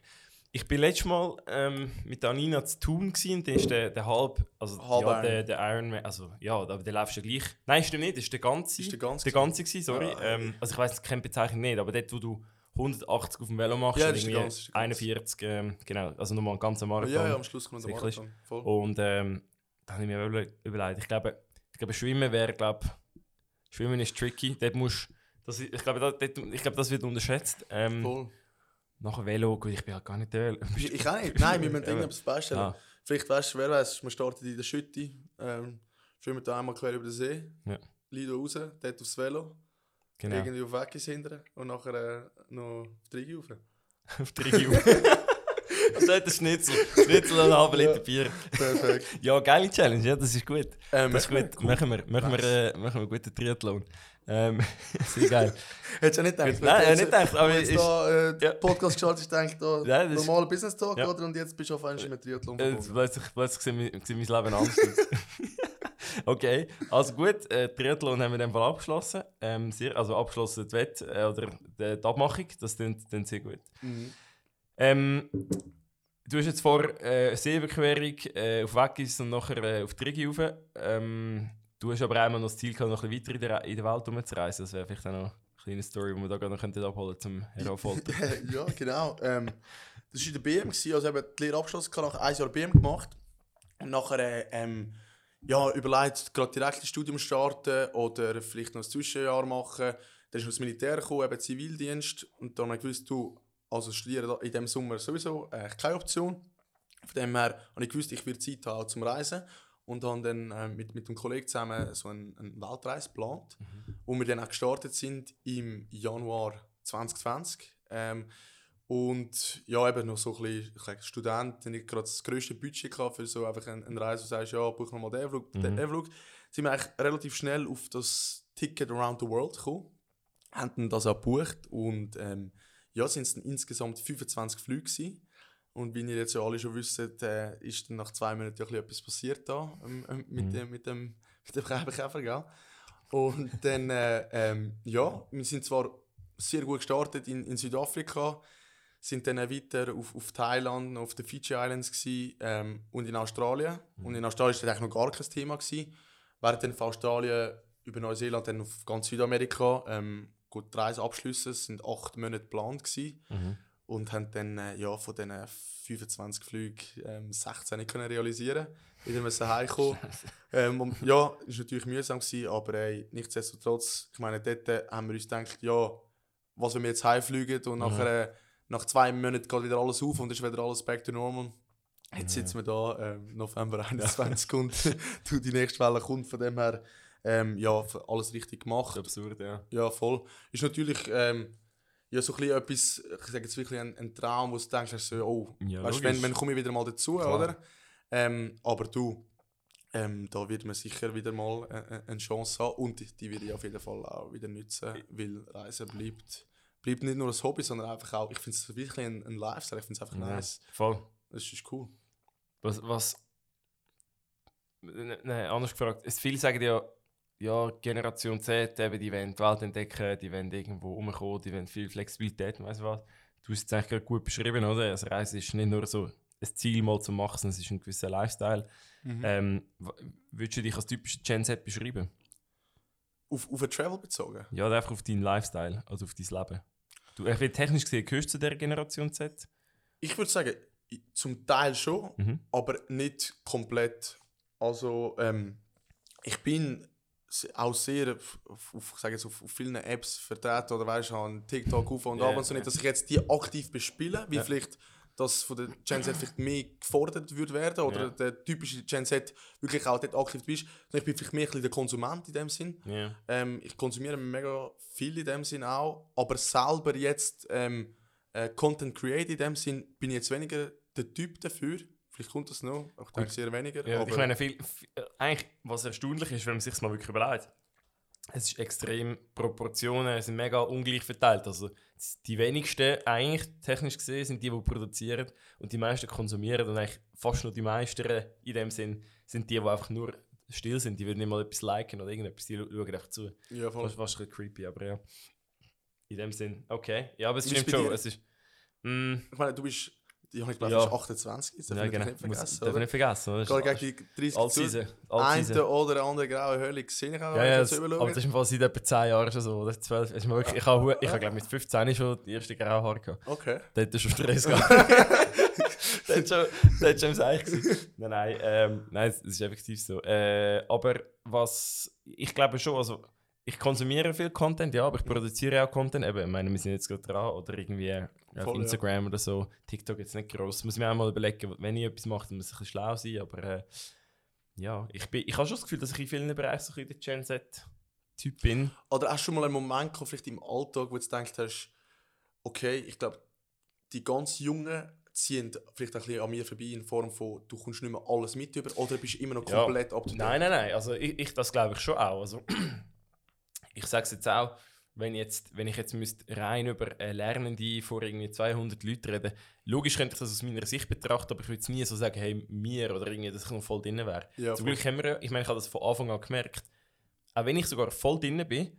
ich bin letztes Mal ähm, mit Anina zu tun und dann ist der, der halb, also Halb ja, Iron. der, der Ironman, also ja, aber der läufst ja gleich. Nein, stimmt nicht, das ist der ganze. Ist der ganze der ganze gewesen, sorry. Ja, ähm, also ich weiß es keine Bezeichnung nicht, aber dort, wo du 180 auf dem Velo machst, Ja, das irgendwie das ganze. 41, ähm, genau, also nochmal einen ganzen Marathon. ja, ja, am Schluss kommt der. Marathon. Voll. Und ähm, da habe ich mir überle- überlegt, ich glaube, ich glaube Schwimmen wäre, glaube Schwimmen ist tricky. Dort musst, das, ich, glaube, da, dort, ich glaube, das wird unterschätzt. Ähm, Voll. Nachher Velo, gut, ich bin halt gar nicht der. Ich, auch nicht. Nein, wir müssen Ja. irgendetwas beistellen. Ah. Vielleicht weißt du, wer weiß, wir starten in der Schütte, ähm, schwimmen da einmal quer über den See, Ja. Lido raus, dort aufs Velo, Genau. irgendwie auf Weggis hindern und nachher äh, noch auf die Rigi rauf. Auf die Region. Und dort ein Schnitzel. Schnitzel und ein halber Liter Bier. Perfekt. Ja, geile Challenge, ja, das ist gut. ähm, Das ist gut. Machen wir, machen wir, äh, machen wir einen guten Triathlon. Ähm, sehr geil. Hättest du nicht gedacht? Nein, ich nicht gedacht, aber jetzt ist- da äh, Ja. Podcast gestartet denkst du, da Ja, das ist- normaler Business Talk, Ja. oder? Und jetzt bist du auf einmal mit Triathlon Äh, verbunden. plötzlich, plötzlich sieht mein, Leben anders aus. okay, also gut, äh, Triathlon haben wir dem Fall abgeschlossen. Ähm, sehr, also abgeschlossen die Wett äh, oder die, die Abmachung, das klingt sehr gut. Mhm. Ähm, du hast jetzt vor äh, Seeüberquerung äh, auf Weggis und nachher äh, auf die Rigi rauf. Ähm, du hast aber einmal noch das Ziel gehabt, noch ein bisschen weiter in der, Welt rumzureisen. Das wäre vielleicht auch noch eine kleine Story, die wir da gerade noch könnten abholen zum Herausfolter. ja, genau. Ähm, das war in der BM, gewesen, also eben die Lehre abgeschlossen, nach einem Jahr BM gemacht. Und nachher äh, ähm, ja, überlegt, gerade direkt ins Studium starten oder vielleicht noch ein Zwischenjahr machen. Dann ist das Militär gekommen, eben Zivildienst. Und dann habe ich gewusst, du, also studieren in diesem Sommer sowieso äh, keine Option. Von dem her habe ich ich werde Zeit haben zum Reisen. Und habe dann äh, mit, mit einem Kollegen zusammen so eine, eine Weltreise geplant, wo wir dann auch gestartet sind im Januar 2020. Ähm, und ja, eben noch so ein bisschen, ich sage, Student, nicht gerade das grösste Budget gehabt für so einfach eine, eine Reise, wo du sagst, ja, buch nochmal den Flug, den, den Flug. Sind wir eigentlich relativ schnell auf das Ticket Around the World gekommen, haben dann das auch gebucht und ähm, ja, sind es dann insgesamt 25 Flüge gewesen. Und wie ihr jetzt ja alle schon wisst, äh, ist dann nach zwei Monaten ja etwas passiert da ähm, ähm, mit, dem, mit dem mit dem Käfer, gell? Und dann, äh, ähm, ja, wir sind zwar sehr gut gestartet in, in Südafrika, sind dann weiter auf, auf Thailand, auf den Fiji Islands gsi, ähm, und in Australien. Und in Australien war das eigentlich noch gar kein Thema. Gewesen. Während dann von Australien über Neuseeland dann auf ganz Südamerika ähm, gut die Reise abschliessen. Es sind acht Monate geplant gewesen. Und haben dann äh, ja, von diesen 25 Flügen ähm, 16 nicht können realisieren Wieder müssen heimkommen. ähm, und, ja, es war natürlich mühsam, gewesen, aber äh, nichtsdestotrotz, ich meine, dort äh, haben wir uns gedacht, ja, was wenn wir jetzt heimfliegen und nachher, äh, nach zwei Monaten geht wieder alles auf und ist wieder alles back to normal. Jetzt sitzen wir da, ähm, November 21 und du, die nächste Welle kommt, von dem her, ähm, ja, alles richtig gemacht. Absurd, ja. Ja, voll. Ist natürlich ähm, ja, so ein etwas, ich sage jetzt wirklich ein, ein Traum, wo du denkst, so, oh, Ja, weißt, wenn, wenn komme ich wieder mal dazu, Klar. oder? Ähm, aber du, Ähm, da wird man sicher wieder mal äh, eine Chance haben und die, die werde ich auf jeden Fall auch wieder nutzen, weil Reisen bleibt, bleibt nicht nur ein Hobby, sondern einfach auch, ich finde es wirklich ein, ein Lifestyle, ich finde es einfach Ja, nice. Voll. Das ist cool. Was, was Nein, anders gefragt. Viele sagen ja, ja, Generation Z, eben, die wollen die Welt entdecken, die wollen irgendwo rumkommen, die wollen viel Flexibilität, weißt du was. Du hast es eigentlich gerade gut beschrieben, oder? Also Reise ist nicht nur so ein Ziel mal zu machen, sondern es ist ein gewisser Lifestyle. Ähm, w- würdest du dich als typischer Gen Z beschreiben? Auf, auf ein Travel bezogen? Ja, einfach auf deinen Lifestyle, also auf dein Leben. Du, ich will technisch gesehen, gehörst du zu der Generation Z? Ich würde sagen, zum Teil schon, Mhm. aber nicht komplett. Also, ähm, ich bin auch sehr auf, auf, sage jetzt, auf, auf vielen Apps vertreten oder weißt du, an TikTok auf und Ja, ab und so nicht, dass ich jetzt die aktiv bespiele, wie Ja. vielleicht das von der Gen Z vielleicht mehr gefordert würde werden oder Ja. der typische Gen Z wirklich auch dort aktiv bist. Ich bin vielleicht mehr ein bisschen der Konsument in dem Sinn. Ja. Ähm, ich konsumiere mega viel in dem Sinn auch, aber selber jetzt ähm, äh, Content Create in dem Sinn bin ich jetzt weniger der Typ dafür. Vielleicht kommt das noch, ich denke sehr weniger. Ja, aber ich meine, viel, viel, eigentlich, was erstaunlich ist, wenn man sich mal wirklich überlegt, es ist extrem, Proportionen sind mega ungleich verteilt. Also die wenigsten, eigentlich technisch gesehen, sind die, die produzieren und die meisten konsumieren und eigentlich fast nur die meisten in dem Sinn sind die, die einfach nur still sind. Die würden nicht mal etwas liken oder irgendetwas, die schauen einfach zu. ja, voll. Fast, fast ein creepy, aber ja. In dem Sinn, okay. Ja, aber es ist stimmt schon. Es ist, mm, Ich meine, du bist, ich habe glaube, Ja. du bist 28, das darf ja, ich genau. nicht Muss, vergessen. darf ich oder? nicht vergessen. Oder? Gerade gegen die 30 Altseason. Altseason. Eine oder andere graue Höhle gesehen, auch, Ja, ja, das, aber das ist im Fall seit etwa 10 Jahren schon so, oder 12. Ist mir wirklich, ich habe, ich habe glaube mit 15 schon die erste graue Haare gehabt. Okay. Hat er schon Stress gehabt. das hat schon, schon Seich. Nein, nein, ähm, nein, es ist effektiv so. Äh, aber was, ich glaube schon, also ich konsumiere viel Content, ja, aber ich produziere auch Content. Eben, ich meine, wir sind jetzt gerade dran oder irgendwie ja, auf Voll, ja. Instagram oder so. TikTok jetzt nicht gross. Muss ich mir auch mal überlegen, wenn ich etwas mache, dann muss ich ein bisschen schlau sein, aber äh, ja, ich, bin, ich habe schon das Gefühl, dass ich in vielen Bereichen so ein bisschen der Gen Z-Typ bin. Oder hast du schon mal einen Moment gehabt, vielleicht im Alltag, wo du gedacht hast, okay, ich glaube, die ganz Jungen ziehen vielleicht ein bisschen an mir vorbei in Form von, du kommst nicht mehr alles mit über oder bist immer noch Ja. komplett up to date? Nein, nein, nein. Also ich, ich das glaube ich schon auch. Also ich sage es jetzt auch, wenn, jetzt, wenn ich jetzt müsste rein über äh, Lernende vor irgendwie 200 Leuten reden, logisch könnte ich das aus meiner Sicht betrachten, aber ich würde es nie so sagen, hey, mir oder irgendwie, dass ich noch voll drin wäre. Ja, Zum. Glück haben wir, ja- ich meine, ich habe das von Anfang an gemerkt, auch wenn ich sogar voll drin bin,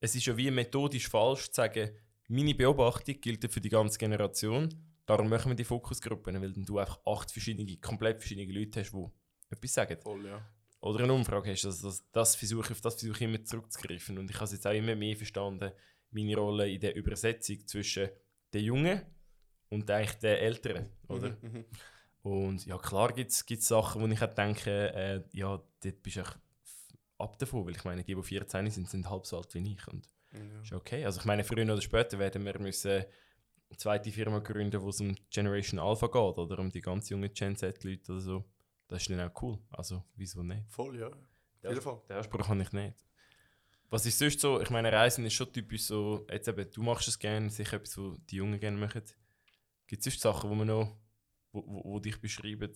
es ist ja wie methodisch falsch zu sagen, meine Beobachtung gilt für die ganze Generation, darum machen wir die Fokusgruppen, weil dann du einfach acht verschiedene, komplett verschiedene Leute hast, die etwas sagen Voll, ja. Oder eine Umfrage hast, also das, das versuche, auf das versuche ich immer zurückzugreifen. Und ich habe es jetzt auch immer mehr verstanden, meine Rolle in der Übersetzung zwischen den Jungen und eigentlich den Älteren. Oder? Mhm, mhm. Und ja, klar gibt es Sachen, wo ich auch denke, äh, ja, dort bist du ab davon, weil ich meine, die, die 14 sind, sind halb so alt wie ich. Und Ja. ist okay. Also ich meine, früher oder später werden wir müssen eine zweite Firma gründen, wo es um Generation Alpha geht oder um die ganz jungen Gen Z-Leute oder so. Das ist dann auch cool. Also, wieso nicht? Voll, ja. Auf jeden Fall. Den Anspruch habe ich nicht. Was ist sonst so? Ich meine, Reisen ist schon typisch so, jetzt eben, du machst es gerne, sicher etwas, was die Jungen gerne machen. Gibt es sonst Sachen, wo man noch, wo, wo, wo dich beschreiben?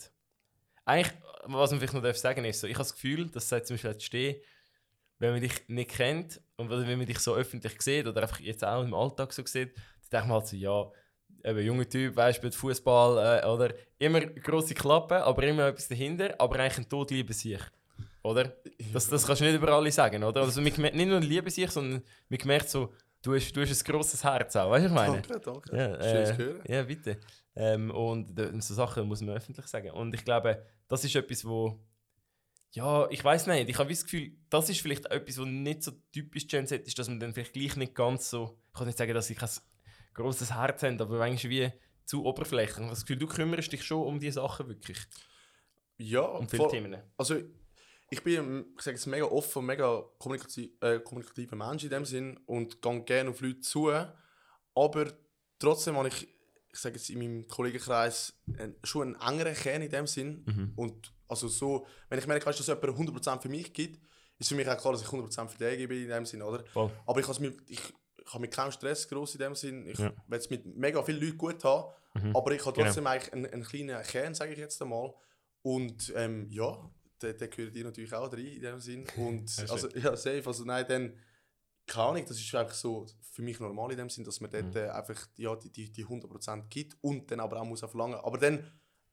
Eigentlich, was man vielleicht noch darf sagen ist, so, ich habe das Gefühl, dass seit zum Beispiel stehen, wenn man dich nicht kennt und wenn man dich so öffentlich sieht oder einfach jetzt auch im Alltag so sieht, dann denkt man halt so, ja, eben junger Typ, weißt, spielt Fußball äh, oder immer große Klappe, aber immer etwas dahinter, aber eigentlich ein Tod liebe sich. Oder? Das, das kannst du nicht über alle sagen, oder? Also, nicht nur liebe sich, sondern man merkt so, du hast, du hast ein grosses Herz auch, weißt du, ich meine? Danke, danke. Ja, Schön zu äh, hören. ja bitte. Ähm, und so Sachen muss man öffentlich sagen. Und ich glaube, das ist etwas, wo. Ja, ich weiß nicht. Ich habe das Gefühl, das ist vielleicht etwas, was nicht so typisch Gen Z ist, dass man dann vielleicht gleich nicht ganz so. Ich kann nicht sagen, dass ich ein grosses Herz habe, aber eigentlich wie zu oberflächlich. Ich habe das Gefühl, du kümmerst dich schon um diese Sachen wirklich. Ja, Um viele voll. Themen. Also, ich bin, ich sage jetzt, mega offen, mega kommunikati äh, kommunikativer Mensch in dem Sinn und gehe gerne auf Leute zu. Aber trotzdem habe ich, ich sage jetzt in meinem Kollegenkreis, ein, schon einen engeren Kern in dem Sinn. Mhm. Und also so, wenn ich merke, weißt, dass jemand 100% für mich gibt, ist für mich auch klar, dass ich 100% für den gebe in dem Sinn, oder? Voll. Aber ich, mit, ich, ich habe mit keinem Stress groß in dem Sinn. Ich Ja. will es mit mega vielen Leuten gut haben, Mhm. aber ich habe Genau. trotzdem eigentlich einen, einen kleinen Kern, sage ich jetzt einmal. Und ähm, ja, der, der gehört dir natürlich auch rein in dem Sinn. Und Ja, also, ja, safe. Also nein, dann, keine Ahnung, das ist einfach so für mich normal in dem Sinn, dass man dort Mhm. äh, einfach ja, die, die, die 100% gibt und dann aber auch muss verlangen. Aber dann,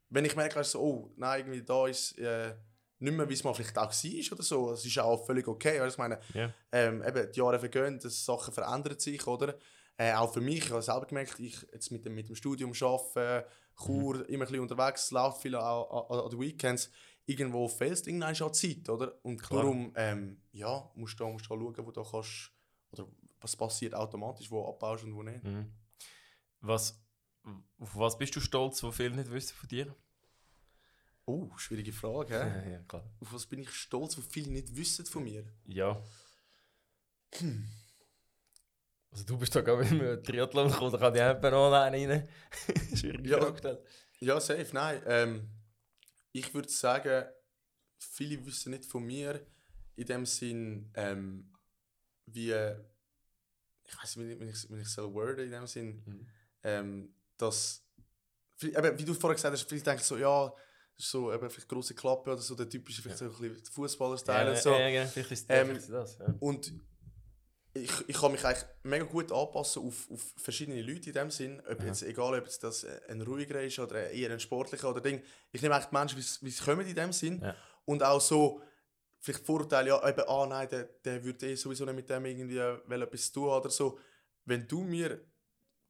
wenn ich merke, weißt, du, so, oh, nein, irgendwie da ist äh, nicht mehr, wie es mal vielleicht auch war oder so, das ist auch völlig okay. Also, ich meine, Ja. ähm, eben, die Jahre vergehen, die Sachen verändern sich, oder? Äh, auch für mich, ich habe selber gemerkt, ich jetzt mit dem, mit dem Studium arbeiten, Chur, immer ein bisschen unterwegs, läuft viel auch an, an den Weekends, irgendwo fehlt irgendwann schon Zeit, oder? Und Klar. darum, ähm, ja, musst du musst du schauen, wo du kannst, oder was passiert automatisch, wo abbaust und wo nicht. Mhm. Was, auf was bist du stolz, wo viele nicht wissen von dir? Oh, schwierige Frage, hä? ja, klar. Auf was bin ich stolz, was viele nicht wissen von mir? Ja. Also du bist da gerade mit dem Triathlon gekommen, da kann ich einfach noch einen rein. Schwierige Ja. Frage. Ja, safe, nein. Ähm, ich würde sagen, viele wissen nicht von mir in dem Sinn, ähm, wie, ich weiß nicht, wenn ich, wenn ich soll worden in dem Sinn, Mhm. ähm, dass, eben, wie du vorher gesagt hast, vielleicht denke ich so, ja, ist so eben vielleicht große Klappe oder so, der typische vielleicht so ein bisschen Fußballer-Style Ja, und so. ja, genau, vielleicht ist Ähm, vielleicht ist das. Ja. Und ich, ich kann mich eigentlich mega gut anpassen auf, auf verschiedene Leute in dem Sinn. Ob jetzt, egal ob jetzt das ein ruhiger ist oder eher ein sportlicher oder Ding. Ich nehme eigentlich die Menschen, wie sie- kommen in dem Sinn. Ja. Und auch so, vielleicht Vorurteile, ja, eben, ah nein, der, der würde eh sowieso nicht mit dem irgendwie will etwas tun oder so. Wenn du mir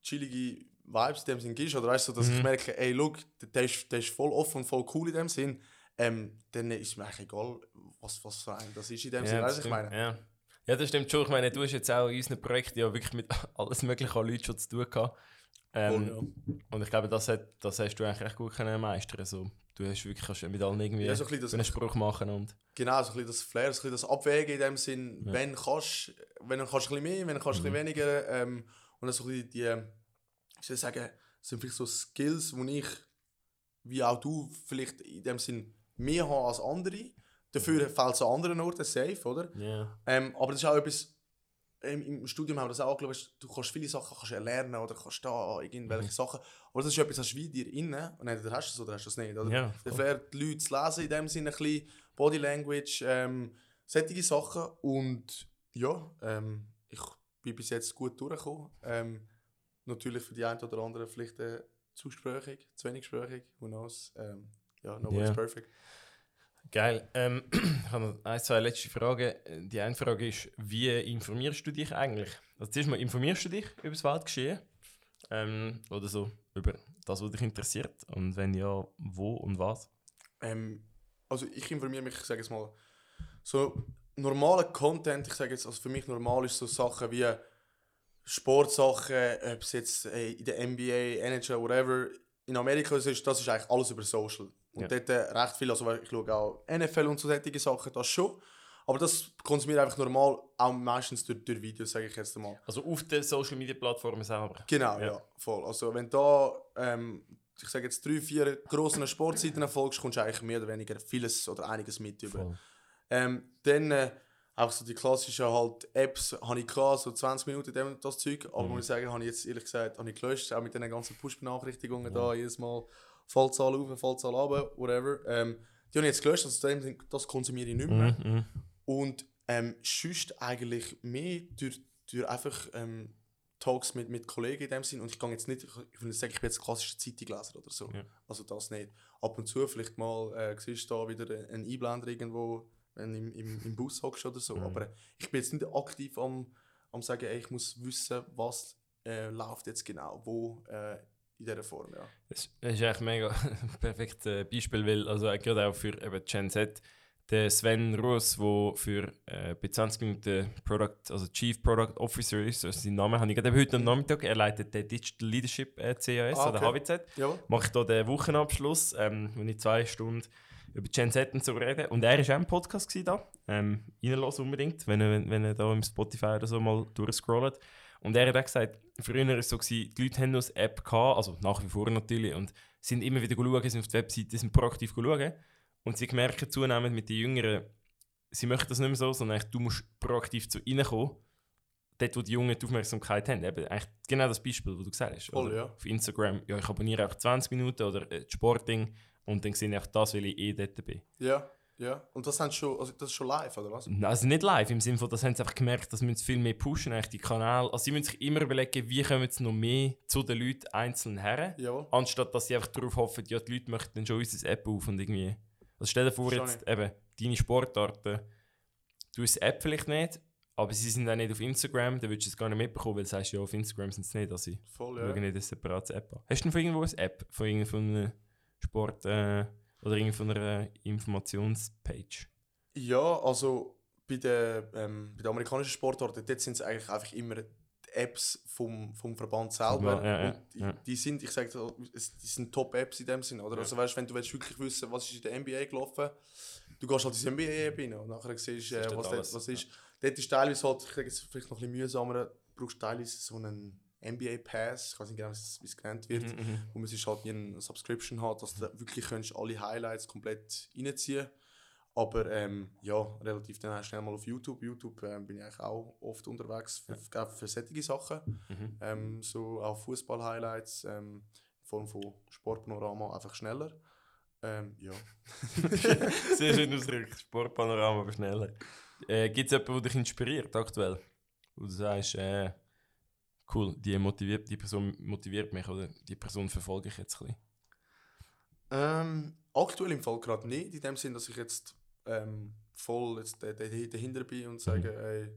chillige Vibes in dem Sinn gibst, oder weißt du, dass ich Mhm. merke, ey, look, der, ist, der ist voll offen und voll cool in dem Sinn, ähm, dann ist mir eigentlich egal, was, was für ein das ist in dem Sinn. das Weißt du, ich meine? Ja. ja, das stimmt schon. Ich meine, du hast jetzt auch in unseren Projekten ja wirklich mit alles mögliche an Leuten schon zu tun gehabt. Ähm, Voll, Und ich glaube, das, hat, das hast du eigentlich recht gut können meistern so, Du hast wirklich kannst mit allen irgendwie Ja, so ein das- einen Spruch machen und... Genau, so ein bisschen das Flair, so ein bisschen das Abwägen in dem Sinn, Ja. wenn kannst, wenn du kannst ein bisschen mehr, wenn du kannst ein Mhm. bisschen weniger. Ähm, und dann so ein bisschen die, soll ich sagen, sind vielleicht so Skills, die ich, wie auch du, vielleicht in dem Sinn mehr habe als andere. Dafür Mhm. fällt es an anderen Orten safe, oder? Ja. Ähm, aber das ist auch etwas, ähm, im Studium haben wir das auch angeschaut, du kannst viele Sachen kannst erlernen oder kannst da irgendwelche Mhm. Sachen. Aber das ist etwas, das ist wie dir innen. Und entweder hast du es oder hast du es nicht. Oder? Ja, voll. Flair, die Leute zu lesen in dem Sinne ein bisschen, Body Language, ähm, solche Sachen. Und ja, ähm, ich bin bis jetzt gut durchgekommen. Ähm, natürlich für die einen oder anderen vielleicht äh, zu gesprächig, zu wenig gesprächig, who knows. Ähm, ja, nobody's Ja. perfect. Geil. Ähm, ich habe noch ein, zwei letzte Fragen. Die eine Frage ist, wie informierst du dich eigentlich? Also zuerst mal, informierst du dich über das Weltgeschehen? Ähm, oder so, über das, was dich interessiert? Und wenn ja, wo und was? Ähm, also ich informiere mich, ich sage jetzt mal, so normaler Content, ich sage jetzt, also für mich normal ist so Sachen wie Sportsachen, ob es jetzt äh, in der NBA, NHL, whatever, in Amerika ist, das ist eigentlich alles über Social. Und Ja. dort äh, recht viel, also ich schaue auch NFL und so solche Sachen, das schon. Aber das konsumiere einfach normal, auch meistens durch, durch Videos, sage ich jetzt mal. Also auf den Social Media Plattformen selber? Genau, Ja. ja, voll. Also wenn da, ähm, ich sage jetzt drei, vier grossen Sportseiten folgst, kommst du eigentlich mehr oder weniger vieles oder einiges mit über. Ähm, dann äh, auch so die klassischen halt Apps habe ich gehabt, so 20 Minuten dem, das Zeug, aber Mhm. muss ich sagen, habe ich jetzt ehrlich gesagt habe ich gelöscht, auch mit den ganzen Push-Benachrichtigungen da, jedes Mal Fallzahl auf, Fallzahl runter, whatever. Ähm, die habe ich jetzt gelöscht, also das konsumiere ich nicht mehr. Mhm, mhm. Und ähm, sonst eigentlich mehr durch, durch einfach ähm, Talks mit, mit Kollegen in dem Sinn. Und ich kann jetzt nicht, ich nicht sagen, ich bin jetzt klassischer Zeitungleser oder so. Ja. Also das nicht. Ab und zu vielleicht mal äh, siehst du da wieder einen Einblender irgendwo, wenn du im, im, im Bus hockst oder so. Mhm. Aber ich bin jetzt nicht aktiv am, am sagen, ey, ich muss wissen, was äh, läuft jetzt genau, wo äh, in dieser Form. Ja. Das ist eigentlich mega perfektes äh, Beispiel, weil also äh, gerade auch für eben Gen Z, der Sven Russ, der für äh, bei 20 Minuten Product, also Chief Product Officer ist, also sein Name habe ich gerade heute am Nachmittag, er leitet den Digital Leadership äh, CAS Ah, oder okay. HWZ, Jawohl. mache ich hier den Wochenabschluss, ähm, wo ich zwei Stunden über Gen Z und so rede. Und er war auch im Podcast da. Ähm, reinlassen unbedingt, wenn er, wenn er da im Spotify oder so mal durchscrollt. Und er hat auch gesagt, früher war es so, gewesen, die Leute haben noch eine App gehabt, also nach wie vor natürlich, und sind immer wieder schauen, sind auf die Webseite, sind proaktiv schauen. Und sie merken zunehmend mit den Jüngeren, sie möchten das nicht mehr so, sondern du musst proaktiv zu ihnen kommen, dort, wo die Jungen die Aufmerksamkeit haben. Eben, eigentlich genau das Beispiel, das du gesagt hast. Voll, ja. Auf Instagram, ja, ich abonniere auch 20 Minuten oder äh, Sporting und dann sehe ich auch das, weil ich eh dort bin. Ja, Ja, und das, haben schon, also das ist schon live, oder was? Also nicht live, im Sinne von, das haben sie einfach gemerkt, dass sie viel mehr pushen, eigentlich die Kanäle. Also sie müssen sich immer überlegen, wie kommen sie noch mehr zu den Leuten einzeln her, Jawohl. anstatt dass sie einfach darauf hoffen, ja, die Leute möchten dann schon unsere App auf und irgendwie... Also stell dir vor, Verstehe jetzt eben, deine Sportarten, du hast App vielleicht nicht, aber sie sind auch nicht auf Instagram, dann würdest du es gar nicht mitbekommen, weil du sagst, ja, auf Instagram sind sie nicht, also ich Voll, schaue ja. nicht eine separate App an. Hast du denn von irgendwo eine App, von irgendeiner Sport- äh, oder irgendeiner Informationspage? Ja, also bei den, ähm, bei den amerikanischen Sportarten, dort sind es eigentlich einfach immer die Apps vom, vom Verband selber. Ja, ja, und die, ja. die sind, ich sage, es- die sind Top-Apps in dem Sinne. Oder? Also weißt, wenn du willst wirklich wissen, was ist in der NBA gelaufen, du gehst halt in die NBA-App rein und nachher siehst, äh, was, dort, was ist. Dort ist teilweise halt, ich sage jetzt vielleicht noch ein bisschen mühsamer, du brauchst teilweise so einen NBA-Pass, ich weiß nicht genau, wie es genannt wird, Mhm, mhm. wo man sich halt wie eine Subscription hat, dass du wirklich kannst alle Highlights komplett reinziehen aber ähm, ja, relativ dann schnell mal auf YouTube. YouTube ähm, bin ich eigentlich auch oft unterwegs für, für, für solche Sachen. Mhm. Ähm, so auch Fußball-Highlights ähm, in Form von Sportpanorama einfach schneller. Ähm, ja. Sehr schön ausgedrückt. Sportpanorama, aber schneller. Äh, Gibt es jemanden, der dich inspiriert aktuell? Wo du sagst, äh, cool, die, motiviert, die Person motiviert mich oder die Person verfolge ich jetzt ein bisschen? Ähm, aktuell im Fall gerade nicht, in dem Sinn, dass ich jetzt ähm, voll jetzt da- da- dahinter bin und sage, ey,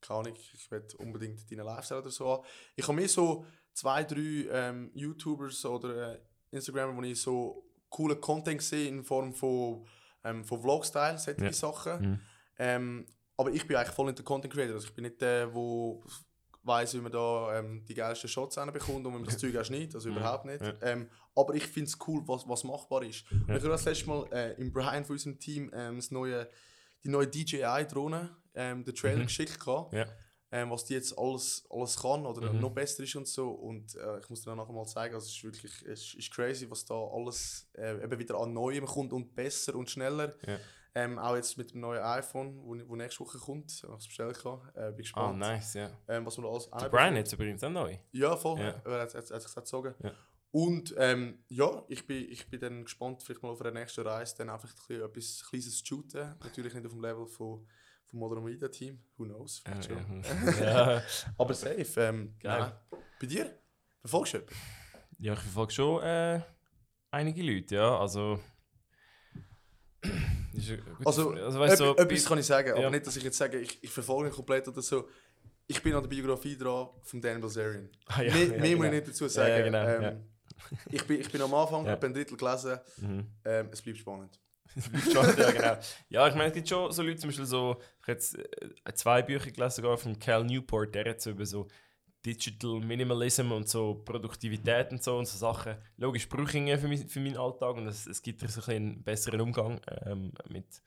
keine Ahnung, ich will unbedingt deinen Lifestyle oder so haben. Ich habe mir so zwei, drei ähm, YouTubers oder äh, Instagramer, wo ich so coolen Content sehe in Form von, ähm, von Vlog-Style, solche Ja. Sachen. Mhm. Ähm, aber ich bin eigentlich voll nicht der Content Creator. Also ich bin nicht der, der weiß, wie man da ähm, die geilsten Shots bekommt und wie man das Zeug auch schneidet. Also Mhm. überhaupt nicht. Ähm, aber ich finde es cool, was, was machbar ist. Ja. ich habe das letzte Mal äh, im Brian von unserem Team ähm, das neue, die neue DJI-Drohne, ähm, den Trailer Mhm. geschickt, gehabt, Ja. ähm, was die jetzt alles, alles kann oder Mhm. noch besser ist und so. Und äh, ich muss dir dann nachher mal zeigen, also es ist wirklich es ist crazy, was da alles äh, eben wieder an Neuem kommt und besser und schneller. Ja. Ähm, auch jetzt mit dem neuen iPhone, wo, wo nächste Woche kommt, ich habe es bestellt. Äh, bin Ah, gespannt, nice, ja. ähm, was man alles Der Brian jetzt übrigens auch neu. Ja, voll. Ja. Ja. Er hat, hat, hat gezogen. Ja. Und ähm, ja, ich bin, ich bin dann gespannt, vielleicht mal auf einer nächsten Reise dann einfach ein etwas Kleines zu shooten. Natürlich nicht auf dem Level von, vom Modern Media Team. Who knows? Ja, Vielleicht schon. ja. ja. Aber safe. Ähm, Geil. nein. Bei dir? Verfolgst du jemanden? ja, ich verfolge schon äh, einige Leute, ja. Also. Also, also weißt, Ep- etwas kann ich sagen, aber Ja. nicht, dass ich jetzt sage, ich, ich verfolge ihn komplett oder so. Ich bin an der Biografie dran von Dan Bilzerian. Ah, ja, mehr ja, mehr muss ich genau. nicht dazu sagen. Genau, ähm, ich, bin, ich bin am Anfang, Ja. habe ein Drittel gelesen. Mhm. Ähm, es bleibt spannend. Schon, ja, genau. Ja, ich meine, es gibt schon so Leute, zum Beispiel so, ich habe jetzt äh, zwei Bücher gelesen, sogar von Cal Newport, der hat so über so Digital Minimalism und so Produktivität und so und so Sachen. Logisch brauche ich für, mein, für meinen Alltag und es, es gibt so ein einen besseren Umgang ähm, mit,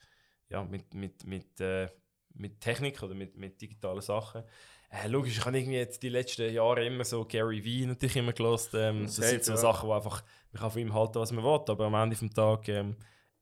ja, mit, mit, mit, äh, mit Technik oder mit, mit digitalen Sachen. Äh, logisch, ich habe irgendwie jetzt die letzten Jahre immer so Gary Vee natürlich immer gelost. Ähm, das Safe, sind so ja. Sachen, wo einfach, man kann von ihm halten, was man will, aber am Ende des Tages ähm,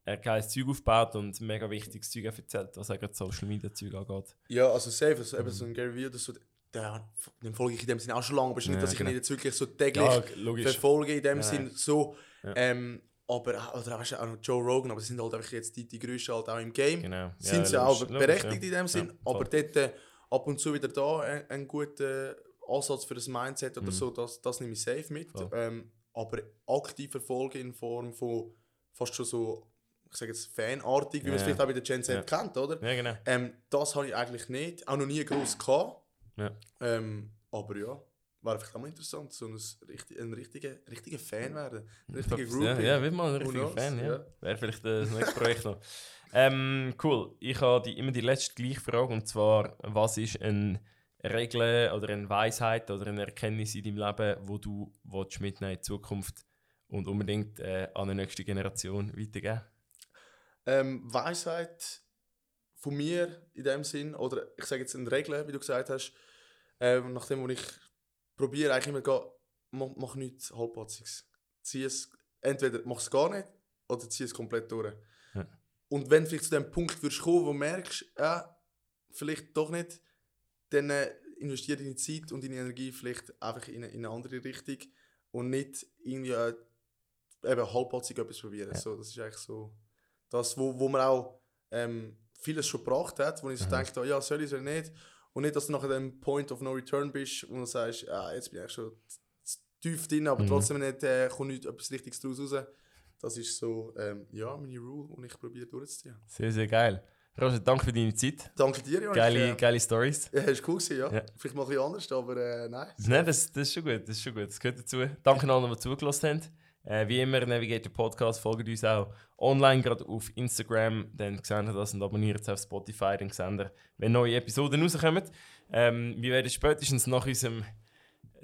er geiles Zeug aufgebaut und mega wichtiges Zeug erzählt, was auch gerade Social Media Zeug angeht. Ja, also safe, also eben so ein Gary Vee oder so, der, den folge ich in dem Sinne auch schon lange, aber es ist nicht, Ja, dass ich ihn genau. jetzt wirklich so täglich Ja, verfolge in dem Ja, Sinn so. Ähm, aber auch- oder weißt du, auch noch Joe Rogan, aber sie sind halt einfach jetzt die, die Größten halt auch im Game. Genau. Sind sie auch berechtigt in dem Sinn, aber dort äh, ab und zu wieder da ein, ein guter Ansatz für das Mindset oder Mhm. so, das, das nehme ich safe mit. Ähm, aber aktiv verfolgen in Form von fast schon so, ich sage jetzt fanartig, wie man es vielleicht auch bei der Gen Z kennt, oder? Ja, genau. Ähm, das habe ich eigentlich nicht, auch noch nie groß gehabt. Ja. Ähm, aber ja, wäre vielleicht auch mal interessant, so ein, richtig, ein richtiger, richtiger Fan werden. Ein richtiger Ja, Groupie. ja, wird mal ein richtiger? Fan, ja. Ja. Wäre vielleicht äh, das nächste Projekt noch. Ähm, cool. Ich habe die, immer die letzte gleiche Frage und zwar, was ist eine Regel oder eine Weisheit oder eine Erkenntnis in deinem Leben, wo du willst mitnehmen in die Zukunft und unbedingt äh, an die nächste Generation weitergeben? Ähm, Weisheit von mir in dem Sinn, oder ich sage jetzt eine Regel, wie du gesagt hast, ähm, nachdem wo ich probiere, eigentlich immer gehen, mach, mach nichts Halbpatziges. Zieh es, entweder mach es gar nicht oder zieh es komplett durch. Ja. Und wenn du vielleicht zu dem Punkt würdest kommen, wo du merkst, ja, vielleicht doch nicht, dann äh, investiere deine Zeit und deine Energie vielleicht einfach in eine, in eine andere Richtung und nicht irgendwie äh, eben halbpatzig etwas probieren. Ja. So, das ist eigentlich so das, wo, wo man auch ähm, vieles schon gebracht hat, wo ich so denke, ja, soll ich, soll ich nicht. Und nicht, dass du nachher dem Point of No Return bist und du sagst, ah, jetzt bin ich schon tief drin, aber Mhm. trotzdem nicht, äh, kommt nicht etwas Richtiges daraus raus. Das ist so, ähm, ja, meine Rule und ich probiere durchzuziehen. Sehr, sehr geil. Roger, danke für deine Zeit. Danke dir, Jonas. Geile, Äh, geile Stories. Ja, ist cool gewesen, ja. Ja. Vielleicht mal ein bisschen anders, aber äh, nein. Nein, das, das ist schon gut. Das ist schon gut. Das gehört dazu. Danke allen, die zugelassen haben. Äh, wie immer, Navigator Podcast, folgt uns auch online, gerade auf Instagram. Dann seht ihr das und abonniert es auf Spotify. Dann seht ihr, wenn neue Episoden rauskommen. Ähm, wir werden spätestens nach unserem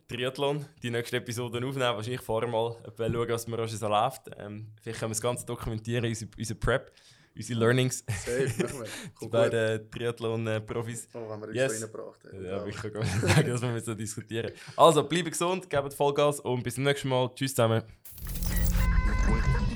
Triathlon die nächste Episode aufnehmen. Wahrscheinlich vorher mal schauen, was mir so läuft. Ähm, vielleicht können wir das Ganze dokumentieren, unsere, unsere Prep, unsere Learnings. Wir. Gut. beiden Triathlon-Profis. Oh, wenn wir uns Yes. so reingebracht haben. Ja, ich kann gar nicht sagen, dass wir so diskutieren. Also, bleibt gesund, gebt Vollgas und bis zum nächsten Mal. Tschüss zusammen. you're with